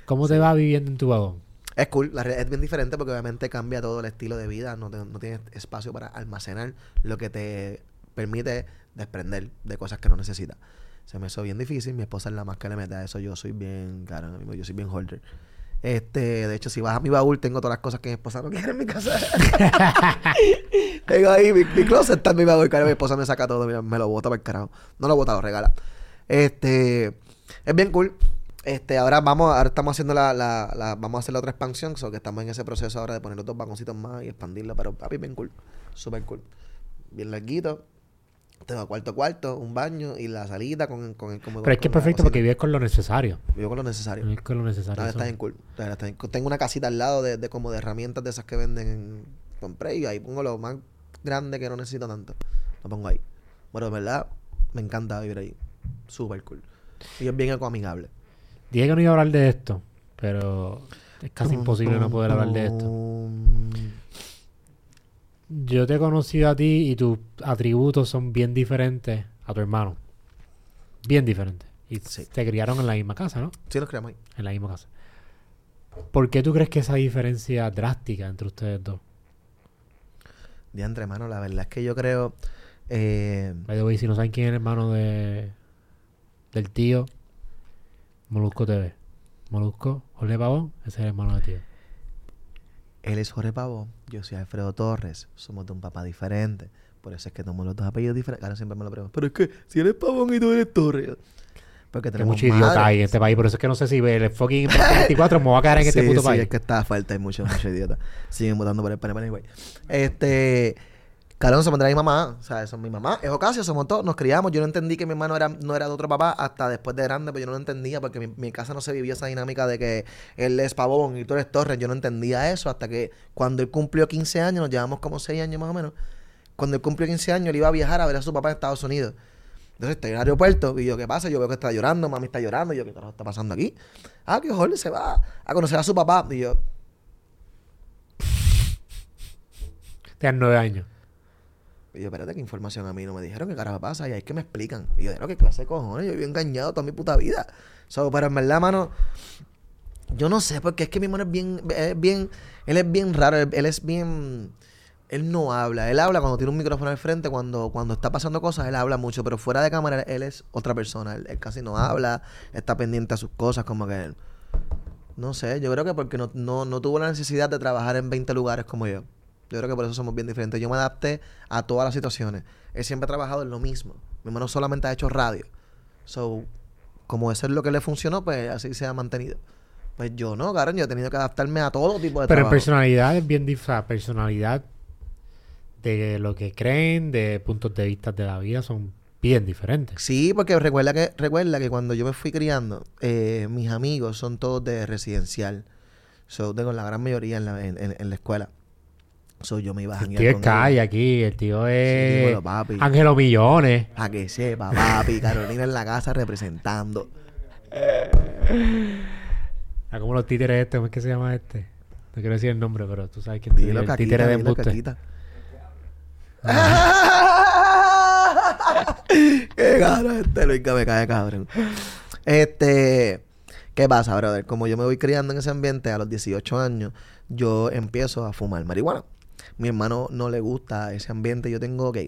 ¿Cómo te va viviendo en tu vagón?
Es cool, la realidad es bien diferente porque obviamente cambia todo el estilo de vida, no, te- no tienes espacio para almacenar, lo que te permite desprender de cosas que no necesitas. Se me hizo bien difícil, mi esposa es la más que le mete a eso, yo soy bien, claro, yo soy bien holder. Este, de hecho, si vas a mi baúl, tengo todas las cosas que mi esposa no quiere en mi casa. tengo ahí mi, mi, closet está en mi baúl, claro, mi esposa me saca todo, mira, me lo bota para el carajo. No lo bota, lo regala. Este, es bien cool. Este, ahora vamos, ahora estamos haciendo la, la, la vamos a hacer la otra expansión, so que estamos en ese proceso ahora de poner los dos balconcitos más y expandirlo, pero papi, bien cool, súper cool. Bien larguito, tengo cuarto cuarto, un baño y la salida con, con el
comedor. Pero es que es perfecto porque vives con lo necesario.
Vivo con lo necesario.
Vives con lo necesario.
Ahora está bien cool. Está. Tengo una casita al lado de, de, como de herramientas de esas que venden en compré y ahí pongo lo más grande que no necesito tanto. Lo pongo ahí. Bueno, de verdad, me encanta vivir ahí. Súper cool. Y es bien ecoamigable.
Dije que no iba a hablar de esto, pero es casi imposible no poder hablar de esto. Yo te he conocido a ti y tus atributos son bien diferentes a tu hermano. Bien diferentes. Y te criaron en la misma casa, ¿no?
Sí, nos criamos ahí.
En la misma casa. ¿Por qué tú crees que esa diferencia drástica entre ustedes dos?
De entre hermano, la verdad es que yo creo. Eh...
By si no saben quién es el hermano de del tío, Molusco TV. Molusco, Jorge Pavón, ese es el hermano de tío.
Él es Jorge Pavón, yo soy Alfredo Torres, somos de un papá diferente. Por eso es que tomamos los dos apellidos diferentes. Ahora siempre me lo pregunto. Pero es que si eres Pavón y tú eres Torres.
Porque tenemos mucho idiota ahí en este país. Por eso es que no sé si el fucking 24 me va a quedar en este puto
sí,
país.
es que está falta, hay muchos, muchos idiotas. Siguen votando por el PNP, güey. Este. Calón se pondrá mi mamá, o sea, es mi mamá, es Ocasio, somos todos, nos criamos. Yo no entendí que mi hermano era, no era de otro papá hasta después de grande, pero yo no lo entendía porque mi, mi casa no se vivía esa dinámica de que él es Pavón y tú eres Torres. Yo no entendía eso hasta que cuando él cumplió 15 años, nos llevamos como 6 años más o menos. Cuando él cumplió 15 años, él iba a viajar a ver a su papá en Estados Unidos. Entonces estoy en el aeropuerto y yo, ¿qué pasa? Yo veo que está llorando, mami está llorando. Y yo, ¿qué está pasando aquí? Ah, que Jorge se va a conocer a su papá. Y yo.
Tienes nueve años.
Y yo, espérate, ¿qué información a mí no me dijeron? ¿Qué carajo pasa? Y ahí es que me explican. Y yo, ¿qué clase de cojones? Yo he engañado toda mi puta vida. So, pero en verdad, mano, yo no sé, porque es que mi hermano es bien, es bien, él es bien raro, él, es bien, él no habla, él habla cuando tiene un micrófono al frente, cuando, cuando está pasando cosas, él habla mucho, pero fuera de cámara él es otra persona, él, casi no habla, está pendiente a sus cosas, como que él, no sé, yo creo que porque no, no, no tuvo la necesidad de trabajar en 20 lugares como yo. Yo creo que por eso somos bien diferentes. Yo me adapté a todas las situaciones. Él siempre ha trabajado en lo mismo. Mi hermano solamente ha hecho radio. So, como eso es lo que le funcionó, pues así se ha mantenido. Pues yo no, claro, yo he tenido que adaptarme a todo tipo de
Pero en personalidad es bien diferente. Personalidad de lo que creen, de puntos de vista de la vida, son bien diferentes.
Sí, porque recuerda que, recuerda que cuando yo me fui criando, eh, mis amigos son todos de residencial. So, tengo la gran mayoría en la, en la escuela. So, yo me iba a
El tío es calle aquí, el tío es. Sí, Ángelo Millones.
A que sepa, papi. Carolina en la casa representando.
Ah, como los títeres este, ¿cómo es que se llama este? No quiero decir el nombre, pero tú sabes quién es el títere de embuste.
Qué cabrón, este Luis que me cae cabrón. Este, ¿qué pasa, brother? Como yo me voy criando en ese ambiente a los 18 años, yo empiezo a fumar marihuana mi hermano no le gusta ese ambiente. Yo tengo, ok,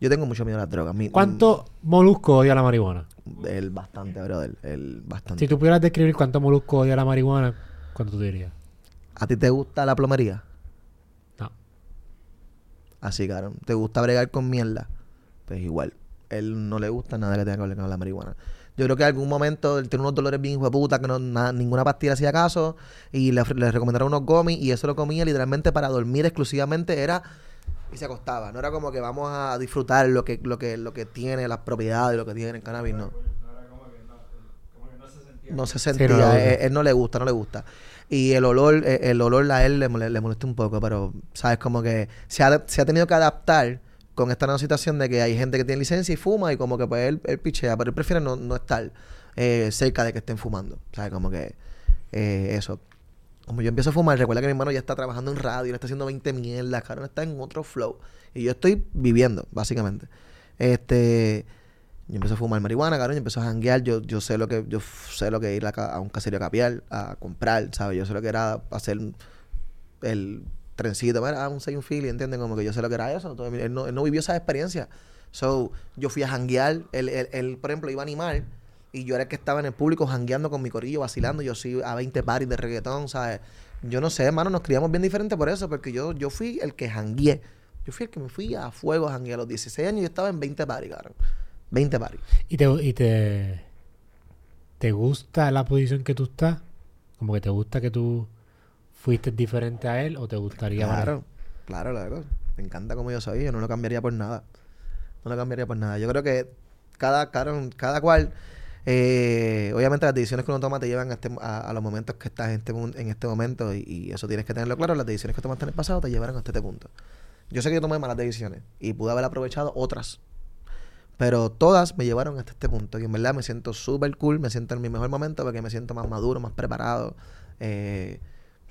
yo tengo mucho miedo a las drogas.
¿Cuánto molusco odia la marihuana?
Él bastante, bro, él, bastante.
Si tú pudieras describir cuánto molusco odia la marihuana, ¿cuánto tú dirías?
¿A ti te gusta la plomería?
No.
Así, claro. ¿Te gusta bregar con mierda? Pues igual. Él no le gusta nada que tenga que ver con la marihuana. Yo creo que en algún momento él tiene unos dolores bien hijo puta, que no, ninguna pastilla hacía caso, y le, recomendaron unos gomis, y eso lo comía literalmente para dormir exclusivamente, era y se acostaba. No era como que vamos a disfrutar lo que, lo que, lo que tiene, las propiedades, lo que tiene el cannabis, no. No se sentía, él, no le gusta, no le gusta. Y el olor, eh, el, olor a él le, le, molesta un poco, pero, ¿sabes? Como que se ha, se ha tenido que adaptar con esta nueva situación de que hay gente que tiene licencia y fuma y como que pues él, él pichea, pero él prefiere no, no estar eh, cerca de que estén fumando. ¿Sabes? Como que eh, eso. Como yo empiezo a fumar, recuerda que mi hermano ya está trabajando en radio, le está haciendo 20 mierdas, no está en otro flow. Y yo estoy viviendo, básicamente. Este, yo empiezo a fumar marihuana, cabrón, yo empiezo a janguear, yo, yo sé lo que, yo sé lo que ir a, a un caserío a capiar, a comprar, ¿sabes? Yo sé lo que era hacer el trencito, mira, un say un fili, ¿entienden? Como que yo sé lo que era eso. él, no, vivió esa experiencia. So, yo fui a janguear, él, él, por ejemplo, iba a animar Y yo era el que estaba en el público jangueando con mi corillo, vacilando. Yo soy a 20 paris de reggaetón, ¿sabes? Yo no sé, hermano, nos criamos bien diferente por eso, porque yo, yo fui el que jangueé. Yo fui el que me fui a fuego a janguear. A los 16 años yo estaba en 20 paris, cabrón. 20 paris.
¿Y te, y te, te gusta la posición que tú estás? Como que te gusta que tú fuiste diferente a él o te gustaría...
Claro, claro, claro. Me encanta como yo soy. Yo no lo cambiaría por nada. No lo cambiaría por nada. Yo creo que cada, cada, cada cual... Eh, obviamente las decisiones que uno toma te llevan a, este, a, los momentos que estás en este, en este momento y, y, eso tienes que tenerlo claro. Las decisiones que tomaste en el pasado te llevarán hasta este punto. Yo sé que yo tomé malas decisiones y pude haber aprovechado otras. Pero todas me llevaron hasta este punto. Y en verdad me siento súper cool, me siento en mi mejor momento porque me siento más maduro, más preparado. Eh,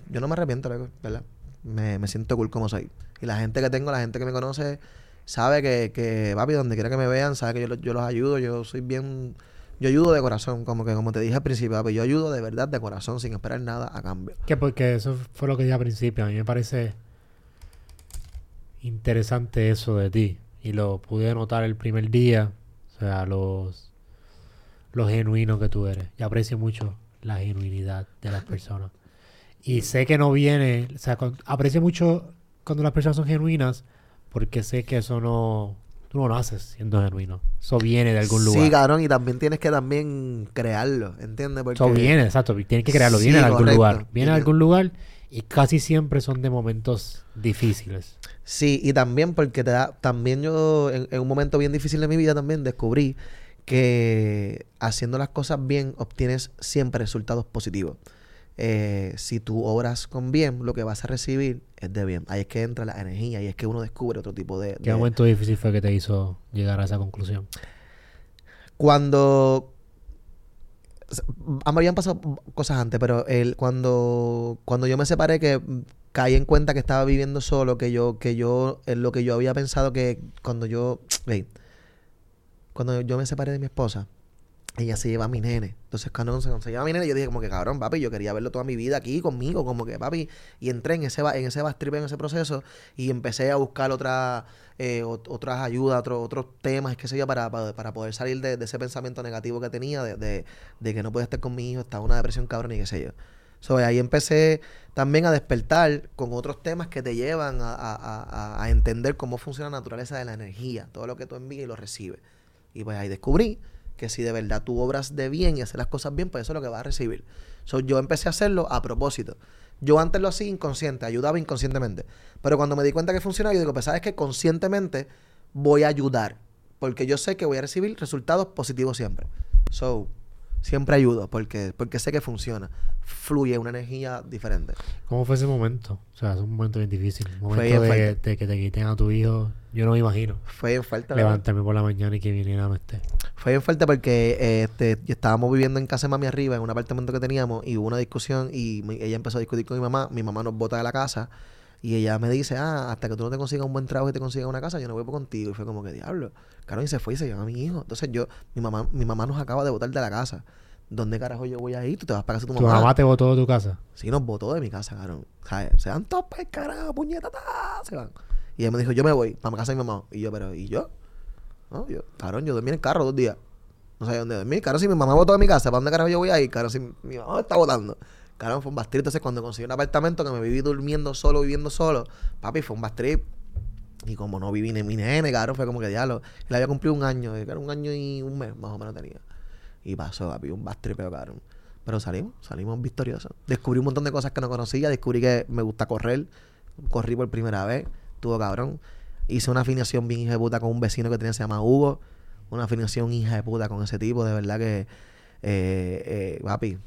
yo no me arrepiento, ¿verdad? Me, me, siento cool como soy. Y la gente que tengo, la gente que me conoce, sabe que, que papi, donde quiera que me vean, sabe que yo, yo los ayudo. Yo soy bien yo ayudo de corazón, como que como te dije al principio, papi, yo ayudo de verdad de corazón sin esperar nada a cambio.
Que porque eso fue lo que dije al principio, a mí me parece interesante eso de ti y lo pude notar el primer día, o sea, los lo genuino que tú eres. Y aprecio mucho la genuinidad de las personas. Y sé que no viene, o sea, aprecio mucho cuando las personas son genuinas porque sé que eso no tú no naces siendo genuino. Eso viene de algún lugar.
Sí, cabrón, y también tienes que también crearlo, ¿entiendes?
Porque... Eso viene, exacto, tienes que crearlo, viene de algún lugar. Viene de algún lugar y casi siempre son de momentos difíciles.
Sí, y también porque te da, también yo en, en un momento bien difícil de mi vida también descubrí que haciendo las cosas bien obtienes siempre resultados positivos. Eh, si tú obras con bien, lo que vas a recibir es de bien. Ahí es que entra la energía y es que uno descubre otro tipo de...
¿Qué
de...
momento difícil fue que te hizo llegar a esa conclusión?
Cuando... Me habían pasado cosas antes, pero el, cuando, cuando yo me separé, que caí en cuenta que estaba viviendo solo, que yo, que yo, en lo que yo había pensado que cuando yo, hey, cuando yo me separé de mi esposa, ella se lleva a mi nene. Entonces, cuando se, lleva a mi nene, yo dije como que, cabrón, papi, yo quería verlo toda mi vida aquí conmigo, como que, papi, y entré en ese, en ese bastrip, en ese proceso, y empecé a buscar otra, eh, otras ayudas, otro, otros temas, qué sé yo, para, para, para poder salir de, ese pensamiento negativo que tenía, de, de, de, que no podía estar con mi hijo, estaba una depresión cabrón y qué sé yo. So, ahí empecé también a despertar con otros temas que te llevan a, a, a, a entender cómo funciona la naturaleza de la energía, todo lo que tú envías y lo recibes. Y pues ahí descubrí que si de verdad tú obras de bien y haces las cosas bien, pues eso es lo que vas a recibir. So, yo empecé a hacerlo a propósito. Yo antes lo hacía inconsciente, ayudaba inconscientemente. Pero cuando me di cuenta que funcionaba, yo digo, pues sabes que conscientemente voy a ayudar. Porque yo sé que voy a recibir resultados positivos siempre. So, siempre ayudo porque, porque sé que funciona. Fluye una energía diferente.
¿Cómo fue ese momento? O sea, es un momento bien difícil. Un momento de, de, que te quiten a tu hijo. Yo no me imagino.
Fue bien fuerte.
Levantarme por la mañana y que viniera no esté.
Fue bien fuerte porque eh, este, estábamos viviendo en casa de mami arriba, en un apartamento que teníamos, y hubo una discusión y mi, ella empezó a discutir con mi mamá. Mi mamá nos bota de la casa. Y ella me dice, ah, hasta que tú no te consigas un buen trabajo y te consigas una casa, yo no voy contigo. Y fue como que, diablo. Carmen se fue y se llevó a mi hijo. Entonces yo, mi mamá, mi mamá nos acaba de botar de la casa. ¿Dónde carajo yo voy a ir? Tú te vas para casa de tu mamá.
¿Tu mamá te botó de tu casa?
Sí, nos botó de mi casa, cabrón. Se van todos para el carajo, puñeta, se van. Y ella me dijo, yo me voy para casa de mi mamá. Y yo, pero, ¿y yo? No, yo, cabrón, yo dormí en el carro dos días. No sabía dónde dormir. Claro, si mi mamá botó de mi casa, ¿para dónde carajo yo voy a ir? Claro, si mi mamá me está botando. Claro, fue un bastrip. Entonces, cuando conseguí un apartamento que me viví durmiendo solo, viviendo solo, papi, fue un bastrip. Y como no viví ni mi nene, cabrón, fue como que diablo. Le había cumplido un año, claro, un año y un mes más o menos tenía. Y pasó, papi, un bastripeo, cabrón. Pero salimos, salimos victoriosos. Descubrí un montón de cosas que no conocía. Descubrí que me gusta correr. Corrí por primera vez. Tuvo cabrón. Hice una afinación bien hija de puta con un vecino que tenía, se llama Hugo. Una afinación hija de puta con ese tipo. De verdad que, eh, eh, papi,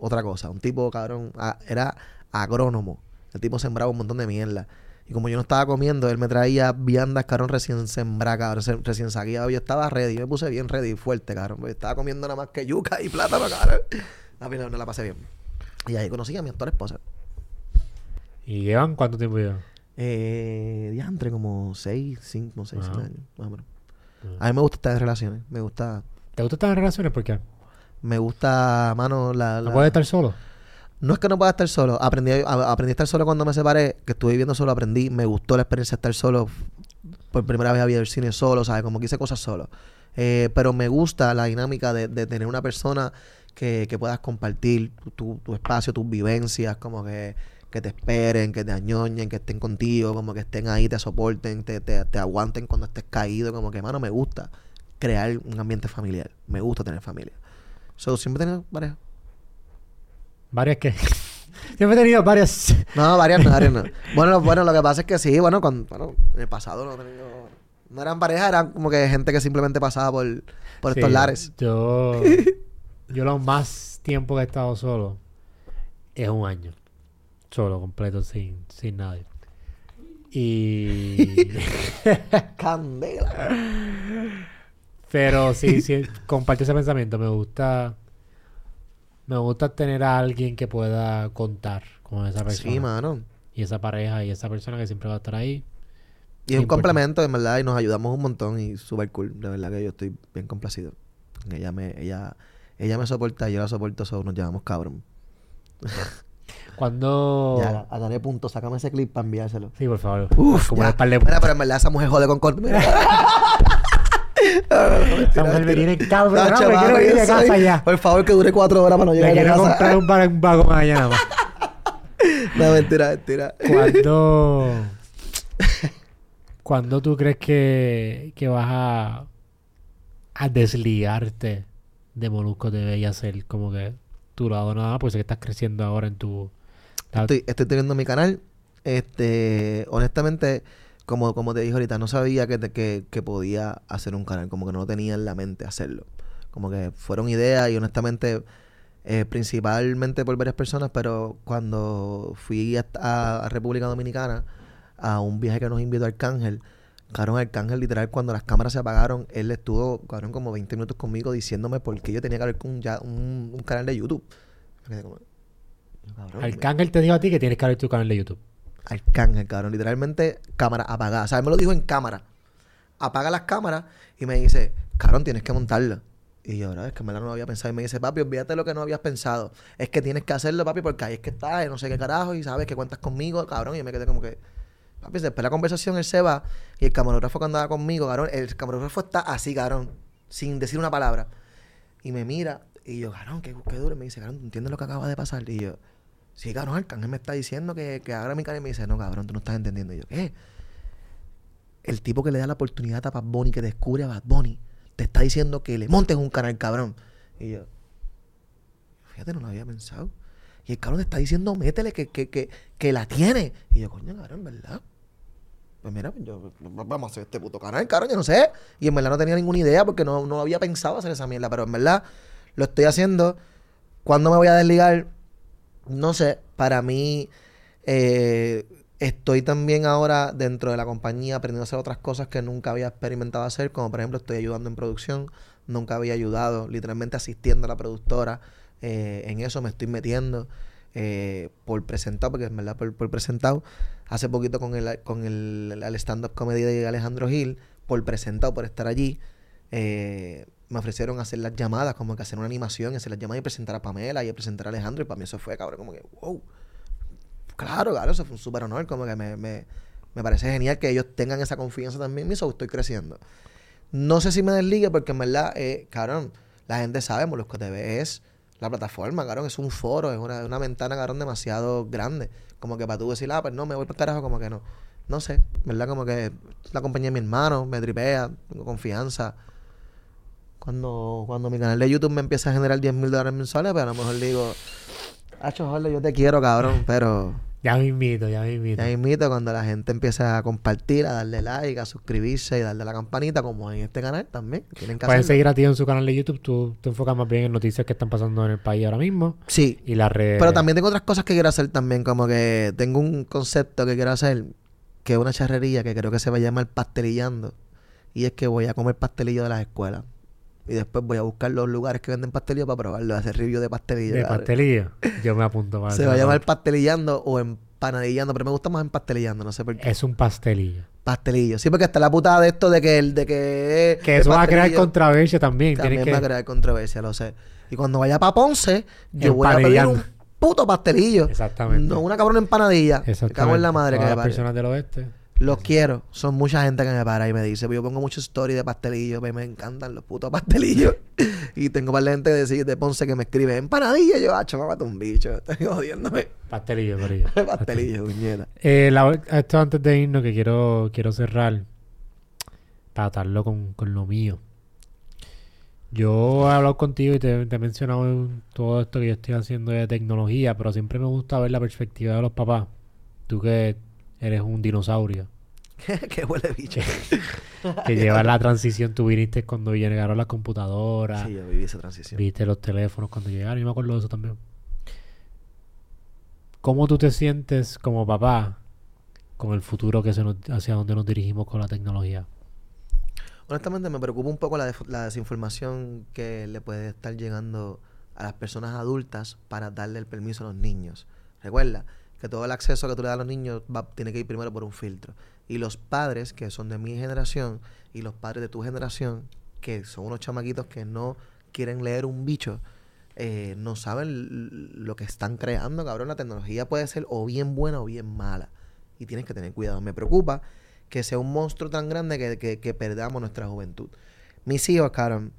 otra cosa. Un tipo, cabrón, era agrónomo. El tipo sembraba un montón de mierda. Y como yo no estaba comiendo, él me traía viandas, cabrón, recién sembrada, cabrón, recién saqueado. Yo estaba ready, yo me puse bien ready, fuerte, cabrón. Yo estaba comiendo nada más que yuca y plátano, cabrón. A mí no, la pasé bien. Y ahí conocí a mi actual esposa.
¿Y llevan cuánto tiempo llevan?
Eh, diantre, como seis, cinco, seis, siete años, más o menos. A mí me gusta estar en relaciones, me gusta...
¿Te gusta estar en relaciones? ¿Por qué?
Me gusta, mano, la...
¿No puedes estar solo?
No es que no pueda estar solo. Aprendí a, aprendí a estar solo cuando me separé, que estuve viviendo solo, aprendí. Me gustó la experiencia de estar solo. Por primera vez había el cine solo, ¿sabes? Como que hice cosas solo. Eh, pero me gusta la dinámica de, de tener una persona que, que puedas compartir tu, tu espacio, tus vivencias, como que, que te esperen, que te añoñen, que estén contigo, como que estén ahí, te soporten, te, te, te aguanten cuando estés caído, como que, mano, me gusta crear un ambiente familiar. Me gusta tener familia. So, siempre he tenido varias.
Varias que. Siempre he tenido varias.
No, varias no, varias no. Bueno, lo- bueno, lo que pasa es que sí, bueno, cuando, bueno, en el pasado no he tenido- No eran parejas, eran como que gente que simplemente pasaba por, por
Sí,
estos lares.
Yo. Yo lo más tiempo que he estado solo es un año. Solo, completo, sin, sin nadie. Y.
Candela.
Pero sí, sí, comparto ese pensamiento. Me gusta. Me gusta tener a alguien que pueda contar con esa persona.
Sí, mano.
y esa pareja y esa persona que siempre va a estar ahí.
Y es un
Importante.
complemento, en verdad, y nos ayudamos un montón y súper cool. De verdad que yo estoy bien complacido. Ella me, ella, ella me soporta y yo la soporto, so nos llevamos cabrón.
Cuando.
Ya, a darle punto, sácame ese clip para enviárselo.
Sí, por favor.
Uf,
Como
ya.
par de-
Mira, pero en verdad esa mujer jode con corte. Mira.
Esa mujer me tiene cabrón.
Nacho,
No, me quiero
mano,
ir
yo
de casa
soy-
ya.
Por favor, que dure cuatro horas para no llegar a casa.
comprar un, vagón allá nada más.
No, mentira, mentira.
Cuando. Cuando tú crees que, que vas a, a desligarte de Molusco TV y hacer como que tu lado nada más, pues sé que estás creciendo ahora en tu.
Estoy, estoy teniendo mi canal. Este, honestamente, como, como te dije ahorita, no sabía que, te- que, que podía hacer un canal, como que no tenía en la mente hacerlo. Como que fueron ideas y honestamente, eh, principalmente por varias personas, pero cuando fui a, República Dominicana a un viaje que nos invitó Arcángel, Cabrón, Arcángel, literal, cuando las cámaras se apagaron, él estuvo, cabrón, como 20 minutos conmigo diciéndome por qué yo tenía que haber con un, ya, un, un canal de YouTube. Cabrón,
Arcángel te dijo a ti que tienes que abrir tu canal de YouTube.
Arcángel, cabrón. Literalmente, cámara apagada. O sea, me lo dijo en cámara. Apaga las cámaras y me dice, cabrón, tienes que montarla. Y yo, es que en verdad no lo había pensado. Y me dice, papi, olvídate lo que no habías pensado. Es que tienes que hacerlo, papi, porque ahí es que estás, no sé qué carajo, y sabes que cuentas conmigo, cabrón. Y yo me quedé como que, papi, después de la conversación él se va. Y el camarógrafo que andaba conmigo, cabrón, el camarógrafo está así, cabrón, sin decir una palabra. Y me mira, y yo, cabrón, qué, qué duro. Y me dice, cabrón, ¿tú entiendes lo que acaba de pasar? Y yo, Sí, cabrón, Arcángel me está diciendo que, que haga mi canal y me dice, no, cabrón, tú no estás entendiendo. Y yo, ¿qué? El tipo que le da la oportunidad a Bad Bunny, que descubre a Bad Bunny, te está diciendo que le montes un canal, cabrón. Y yo, fíjate, no lo había pensado. Y el cabrón te está diciendo, métele que, que, que, que la tiene. Y yo, coño, cabrón, ¿verdad? Pues mira, pues yo, vamos a hacer este puto canal, cabrón, yo no sé. Y en verdad no tenía ninguna idea porque no, no había pensado hacer esa mierda. Pero en verdad lo estoy haciendo. ¿Cuándo me voy a desligar? No sé, para mí eh, estoy también ahora dentro de la compañía aprendiendo a hacer otras cosas que nunca había experimentado hacer, como por ejemplo estoy ayudando en producción, nunca había ayudado, literalmente asistiendo a la productora, eh, en eso me estoy metiendo eh, por presentado, porque en verdad por, presentado, hace poquito con el, con el, el stand-up comedy de Alejandro Gil, por presentado, por estar allí, eh, me ofrecieron hacer las llamadas, como que hacer una animación, hacer las llamadas y presentar a Pamela y presentar a Alejandro. Y para mí eso fue, cabrón, como que, wow. Claro, claro, eso fue un súper honor. Como que me, me, me parece genial que ellos tengan esa confianza también en mí, so estoy creciendo. No sé si me desligue porque en verdad, eh, cabrón, la gente sabe, Molusco TV es la plataforma, cabrón, es un foro, es una, una ventana, cabrón, demasiado grande. Como que para tú decir, ah, pues no, me voy para carajo, como que no. No sé, ¿verdad? Como que la compañía de mi hermano, me tripea, tengo confianza. Cuando, cuando mi canal de YouTube me empieza a generar 10 mil dólares mensuales, pues a lo mejor digo, Hacho, Jorge, yo te quiero, cabrón, pero
Ya me invito, ya me invito.
ya invito cuando la gente empiece a compartir, a darle like, a suscribirse y darle a la campanita, como en este canal también. Tienen que
Pueden
hacerlo.
seguir a ti en su canal de YouTube. Tú te enfocas más bien en noticias que están pasando en el país ahora mismo.
Sí,
Y las redes.
pero también tengo otras cosas que quiero hacer también, como que tengo un concepto que quiero hacer, que es una charrería que creo que se va a llamar pastelillando. Y es que voy a comer pastelillo de las escuelas. Y después voy a buscar los lugares que venden pastelillo para probarlo, hacer review de pastelillo.
De
cabrón.
pastelillo. Yo me apunto para
Se va a llamar pastelillando o empanadillando, pero me gusta más empastelillando, no sé por qué.
Es un pastelillo.
Pastelillo. Sí, porque está la putada de esto de que el de que
Que eso va a crear controversia también.
También va a
que...
crear controversia, lo sé. Y cuando vaya para Ponce, yo voy a pedir un puto pastelillo.
Exactamente.
No una cabrona empanadilla. Me cago en la madre que
Todas
me
las personas del oeste.
Los quiero. Son mucha gente que me para y me dice, yo pongo muchos stories de pastelillos, me, me encantan los putos pastelillos. y tengo para gente de, decir- de Ponce que me escribe, empanadilla. Yo, ah, chaval, un bicho. Estoy jodiéndome.
Pastelillo, corillo.
pastelillo, puñeta.
Eh, la- esto antes de irnos que quiero, quiero cerrar para atarlo con, con lo mío. Yo he hablado contigo y te, te he mencionado todo esto que yo estoy haciendo de tecnología, pero siempre me gusta ver la perspectiva de los papás. Tú que eres un dinosaurio,
Qué huele bicho.
que llevas la transición, tú viniste cuando llegaron las computadoras,
Sí, yo viví esa transición.
viste los teléfonos cuando llegaron, yo me acuerdo de eso también. ¿Cómo tú te sientes como papá con el futuro que se nos, hacia donde nos dirigimos con la tecnología?
Honestamente me preocupa un poco la, la desinformación que le puede estar llegando a las personas adultas para darle el permiso a los niños. Recuerda que todo el acceso que tú le das a los niños va- tiene que ir primero por un filtro. Y los padres, que son de mi generación, y los padres de tu generación, que son unos chamaquitos que no quieren leer un bicho, eh, no saben lo que están creando, cabrón. La tecnología puede ser o bien buena o bien mala. Y tienes que tener cuidado. Me preocupa que sea un monstruo tan grande que, que, que perdamos nuestra juventud. Mis hijos, cabrón,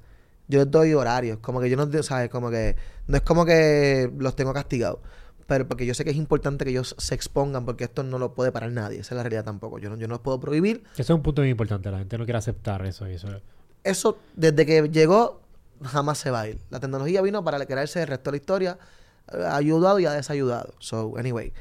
yo doy horarios. Como que yo no, ¿sabes? Como que no es como que los tengo castigados. Pero porque yo sé que es importante que ellos se expongan porque esto no lo puede parar nadie. Esa es la realidad tampoco. Yo no, yo no los puedo prohibir.
Eso es un punto muy importante. La gente no quiere aceptar eso. y eso
Eso, desde que llegó, jamás se va a ir. La tecnología vino para crearse el resto de la historia. eh, Ha ayudado y ha desayudado. So, anyway.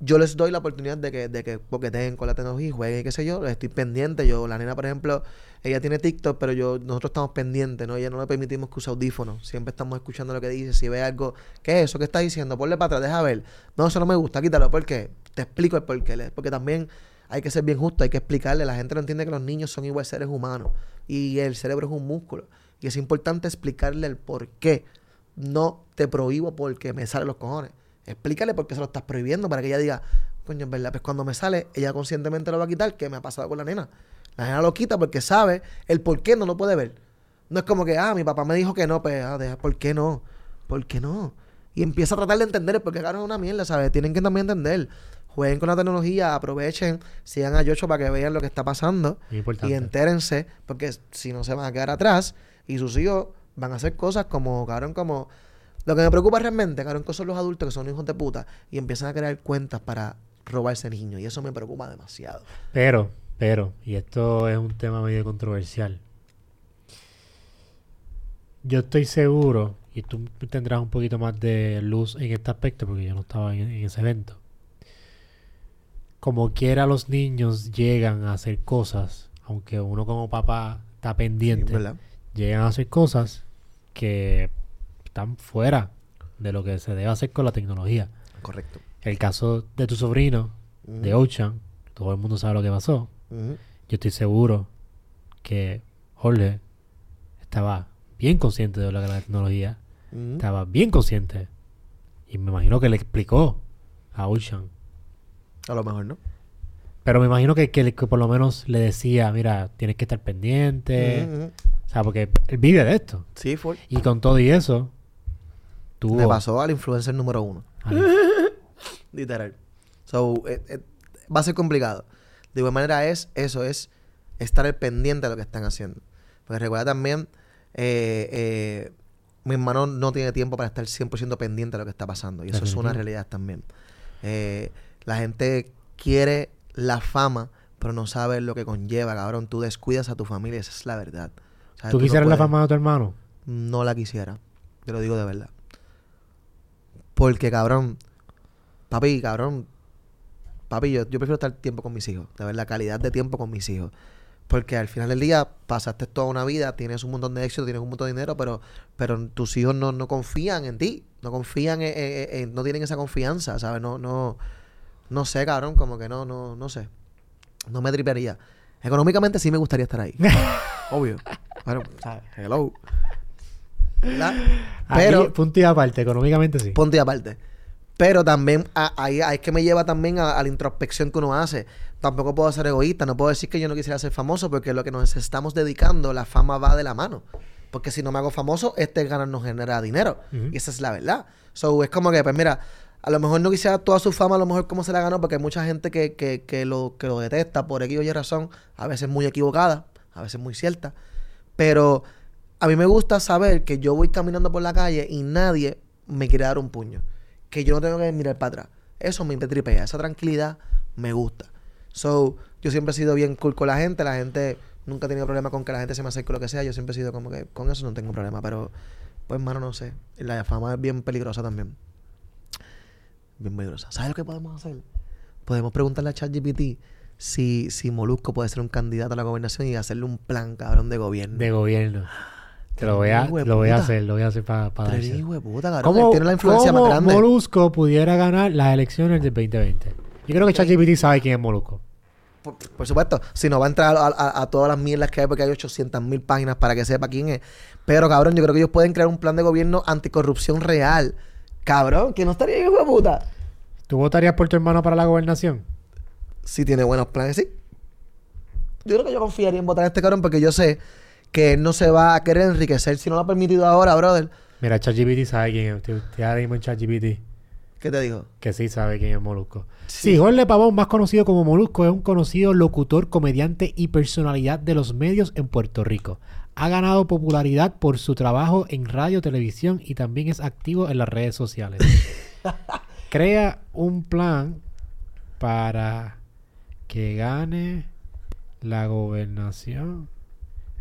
Yo les doy la oportunidad de que, de que coqueteen con la tecnología y jueguen qué sé yo. Estoy pendiente. Yo, la nena, por ejemplo, ella tiene TikTok, pero yo, nosotros estamos pendientes, ¿no? Ella no le permitimos que use audífonos. Siempre estamos escuchando lo que dice. Si ve algo, ¿qué es eso? ¿Qué está diciendo? Ponle para atrás, deja ver. No, eso no me gusta, quítalo. ¿Por qué? Te explico el por qué. Porque también hay que ser bien justo, hay que explicarle. La gente no entiende que los niños son igual seres humanos y el cerebro es un músculo. Y es importante explicarle el por qué. No te prohíbo porque me salen los cojones. Explícale por qué se lo estás prohibiendo para que ella diga, coño, es verdad, pues cuando me sale, ella conscientemente lo va a quitar, ¿qué me ha pasado con la nena? La nena lo quita porque sabe el por qué no lo puede ver. No es como que, ah, mi papá me dijo que no, pues, ah, deja, ¿por qué no? ¿Por qué no? Y empieza a tratar de entender el por qué es una mierda, ¿sabes? Tienen que también entender. Jueguen con la tecnología, aprovechen, sigan a Yocho para que vean lo que está pasando y entérense, porque si no se van a quedar atrás y sus hijos van a hacer cosas como, cabrón, como... Lo que me preocupa realmente, cabrón, que son los adultos que son hijos de puta y empiezan a crear cuentas para robarse niños y eso me preocupa demasiado.
Pero, pero, y esto es un tema medio controversial. Yo estoy seguro, y tú tendrás un poquito más de luz en este aspecto, porque yo no estaba en, en ese evento. Como quiera los niños llegan a hacer cosas, aunque uno como papá está pendiente, llegan a hacer cosas que están fuera de lo que se debe hacer con la tecnología.
Correcto.
El caso de tu sobrino, de Ocean, todo el mundo sabe lo que pasó. Yo estoy seguro que Jorge estaba bien consciente de lo que era la tecnología, estaba bien consciente. Y me imagino que le explicó a Ocean.
A lo mejor, ¿no?
Pero me imagino que, que, que por lo menos le decía, mira, tienes que estar pendiente. O sea, porque él vive de esto.
Sí, fue.
Y con todo y eso, tuvo...
Le pasó al influencer número uno.
al-
Literal. So, eh, eh, va a ser complicado. De igual manera es, eso es estar al pendiente de lo que están haciendo. Porque recuerda también, eh, mi hermano no tiene tiempo para estar 100% pendiente de lo que está pasando. Y eso es una realidad también. La gente quiere la fama, pero no sabe lo que conlleva, cabrón. Tú descuidas a tu familia, esa es la verdad. O sea,
¿Tú quisieras la
puedes-
fama de tu hermano?
no la quisiera. Te lo digo de verdad. Porque, cabrón, papi, cabrón, papi, yo, yo prefiero estar tiempo con mis hijos, de verdad, calidad de tiempo con mis hijos. Porque al final del día pasaste toda una vida, tienes un montón de éxito, tienes un montón de dinero, pero, pero tus hijos no, no confían en ti, no confían en, en- en- no tienen esa confianza, ¿sabes? No, no, no sé, cabrón, como que no, no, no sé. No me tripearía. Económicamente sí me gustaría estar ahí. Obvio. ¿sabes? Hello. ¿Verdad?
Pero, punto y aparte, económicamente sí.
ponte aparte. Pero también ahí es que me lleva también a, a la introspección que uno hace. Tampoco puedo ser egoísta, no puedo decir que yo no quisiera ser famoso porque lo que nos estamos dedicando, la fama va de la mano. Porque si no me hago famoso, este ganar no genera dinero. Y esa es la verdad. So, es como que, pues mira, a lo mejor no quisiera toda su fama, a lo mejor como se la ganó, porque hay mucha gente que, que, que, lo, que lo detesta por X o Y razón, a veces muy equivocada, a veces muy cierta. Pero a mí me gusta saber que yo voy caminando por la calle y nadie me quiere dar un puño. Que yo no tengo que mirar para atrás. Eso me tripea. Esa tranquilidad me gusta. So, yo siempre he sido bien cool con la gente. La gente nunca ha tenido problema con que la gente se me acerque o lo que sea. Yo siempre he sido como que con eso no tengo problema. Pero, pues, mano, no sé. La fama es bien peligrosa también. Bien peligrosa. ¿Sabes lo que podemos hacer? Podemos preguntarle a ChatGPT si, si Molusco puede ser un candidato a la gobernación y hacerle un plan, cabrón, de gobierno.
De gobierno. Te lo voy a, lo voy a hacer, lo voy a hacer para pa
puta, ¿Cómo,
tiene la influencia más grande. Molusco pudiera ganar las elecciones del 2020? Yo creo que ChatGPT sabe quién es Molusco.
Por, supuesto, si no va a entrar a, todas las mierdas que hay porque hay 800 mil páginas para que sepa quién es. Pero cabrón, yo creo que ellos pueden crear un plan de gobierno anticorrupción real. Cabrón, que no estaría hijo de puta.
¿Tú votarías por tu hermano para la gobernación?
Si tiene buenos planes, sí. Yo creo que yo confiaría en votar a este cabrón porque yo sé que él no se va a querer enriquecer si no lo ha permitido ahora, brother.
Mira, ChatGPT sabe quién es. Te, te en ChatGPT.
¿Qué te dijo?
Que sí sabe quién es Molusco. Sí, Jorge Pavón, más conocido como Molusco, es un conocido locutor, comediante y personalidad de los medios en Puerto Rico. Ha ganado popularidad por su trabajo en radio, televisión y también es activo en las redes sociales. Crea un plan para que gane la gobernación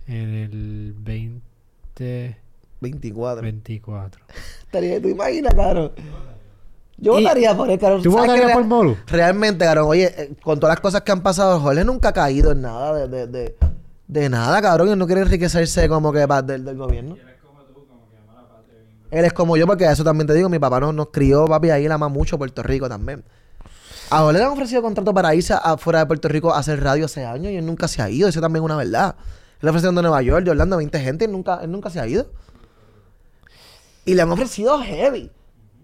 en el 20...
24.
24.
¿Tú imaginas, cabrón? Yo votaría por él, cabrón.
¿Tú votarías por Molu?
Realmente, cabrón. Oye, eh, con todas las cosas que han pasado, Jorge nunca ha caído en nada de, de, de, de nada, cabrón. Él no quiere enriquecerse como que del, del gobierno. Él es como tú, como que ama la patria. Él es como yo, porque eso también te digo, mi papá nos, nos crió, papi, ahí él ama mucho Puerto Rico también. A Jorge le han ofrecido contrato para irse afuera de Puerto Rico a hacer radio hace años y él nunca se ha ido. Eso también es una verdad. Le ofrecieron de Nueva York, de Orlando, 20 gente y nunca, él nunca se ha ido. Y le han ofrecido heavy.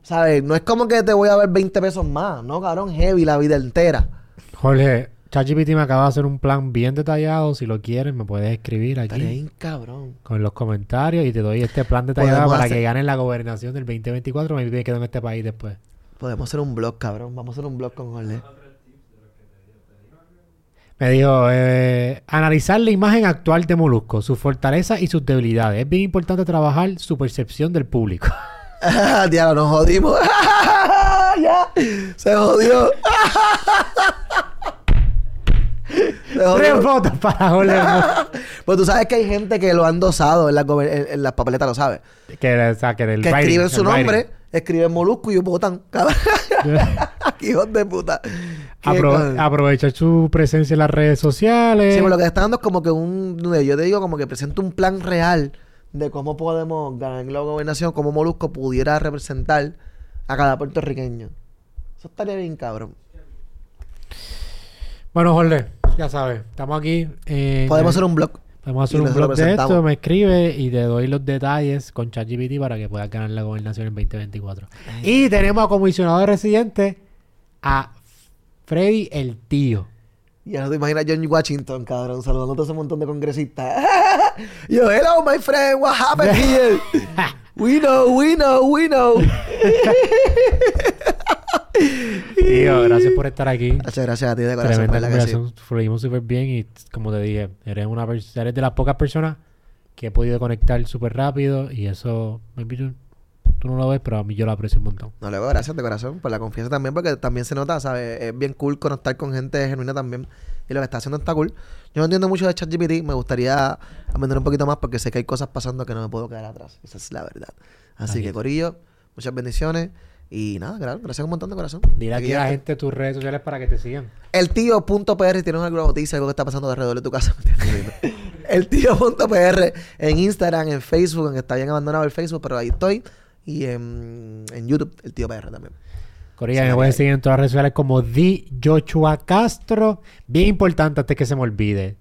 ¿Sabes? No es como que te voy a ver 20 pesos más, ¿no, cabrón? Heavy la vida entera.
Jorge, ChatGPT me acaba de hacer un plan bien detallado. Si lo quieres, me puedes escribir aquí.
Bien, cabrón.
Con los comentarios y te doy este plan detallado para que ganen la gobernación del 2024. Me quedo en este país después.
Podemos hacer un blog, cabrón. Vamos a hacer un blog con Jorge.
Me dijo, eh, analizar la imagen actual de Molusco, su fortaleza y sus debilidades. Es bien importante trabajar su percepción del público.
Diablo, nos jodimos. ya, se jodió.
Tres votos para Jorge.
pues tú sabes que hay gente que lo han dosado en, la, en, las papeletas, ¿lo sabes?
Que, o sea, que, el
que escriben su nombre, escriben Molusco y votan. Hijos de puta.
aprovechar su presencia en las redes sociales.
Sí, pero lo que está dando es como que un... Yo te digo como que presento un plan real de cómo podemos ganar la gobernación, cómo Molusco pudiera representar a cada puertorriqueño. Eso estaría bien, cabrón.
Bueno, Jorge, ya sabes, estamos aquí.
podemos hacer un blog.
Podemos hacer un blog de esto, me escribe y te doy los detalles con ChatGPT para que puedas ganar la gobernación en 2024. Y tenemos a comisionado residente a Freddy el tío.
Ya no te imaginas John Washington, cabrón, saludando a ese montón de congresistas. Yo, hello, my friend, what happened here? we know, we know, we know.
Tío, gracias por estar aquí.
Muchas gracias a ti de corazón. Tremenda
Fluimos súper bien y, como te dije, eres, una eres de las pocas personas que he podido conectar súper rápido y eso, tú no lo ves, pero a mí yo lo aprecio un montón.
No, le doy gracias de corazón por la confianza también, porque también se nota, ¿sabes? Es bien cool conectar con gente genuina también. Y lo que está haciendo está cool. Yo no entiendo mucho de ChatGPT, me gustaría aprender un poquito más porque sé que hay cosas pasando que no me puedo quedar atrás. Esa es la verdad. Así que, Corillo, muchas bendiciones. Y nada, gracias un montón de corazón.
Dile aquí a la gente tus redes sociales para que te sigan.
El tío.pr, si tienes alguna noticia, algo que está pasando alrededor de tu casa. el tío.pr en Instagram, en Facebook, en está bien abandonado el Facebook, pero ahí estoy y en, YouTube, el tío PR también.
Corilla, me pueden seguir en todas las redes sociales como Di Joshua Castro. Bien importante antes que se me olvide.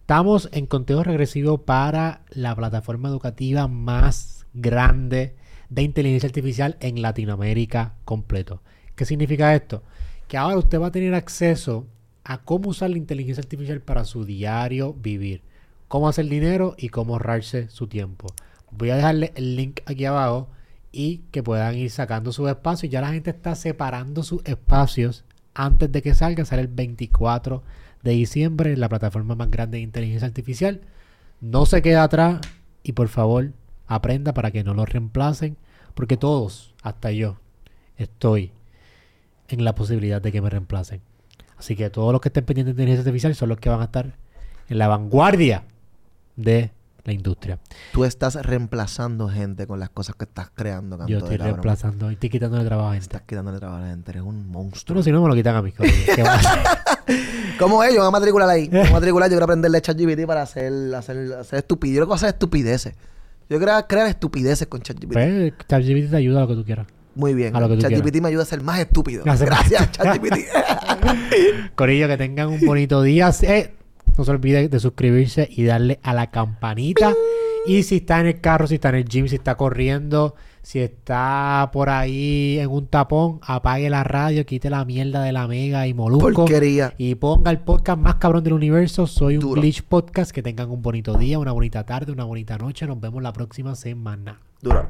Estamos en conteo regresivo para la plataforma educativa más grande de inteligencia artificial en Latinoamérica completo. ¿Qué significa esto? Que ahora usted va a tener acceso a cómo usar la inteligencia artificial para su diario vivir, cómo hacer dinero y cómo ahorrarse su tiempo. Voy a dejarle el link aquí abajo y que puedan ir sacando sus espacios. Ya la gente está separando sus espacios antes de que salga. Sale el 24 de diciembre en la plataforma más grande de inteligencia artificial. No se quede atrás y por favor aprenda para que no lo reemplacen. Porque todos, hasta yo, estoy en la posibilidad de que me reemplacen. Así que todos los que estén pendientes de inteligencia artificial son los que van a estar en la vanguardia de la industria.
Tú estás reemplazando gente con las cosas que estás creando, canto
Yo estoy reemplazando, estoy quitándole trabajo a gente.
Estás quitándole trabajo a la gente. Eres un monstruo.
no, si no me lo quitan a mí. coño. ¿Qué a hacer?
¿Cómo es? Yo voy a matricular ahí. Voy a matricular. Yo quiero aprenderle ChatGPT para hacer, hacer, hacer estupidez. Yo hacer estupideces. Yo quiero crear estupideces con ChatGPT.
Pues, ChatGPT te ayuda a lo que tú quieras.
Muy bien.
a lo que tú
ChatGPT
quieras.
me ayuda a ser más estúpido.
A ser
Gracias,
más-
ChatGPT.
Corillo, que tengan un bonito día. Eh, no se olviden de suscribirse y darle a la campanita. Y si está en el carro, si está en el gym, si está corriendo, si está por ahí en un tapón, apague la radio, quite la mierda de la mega y molusco.
Porquería.
Y ponga el podcast más cabrón del universo. Soy un
Duro.
Glitch Podcast. Que tengan un bonito día, una bonita tarde, una bonita noche. Nos vemos la próxima semana.
Duro.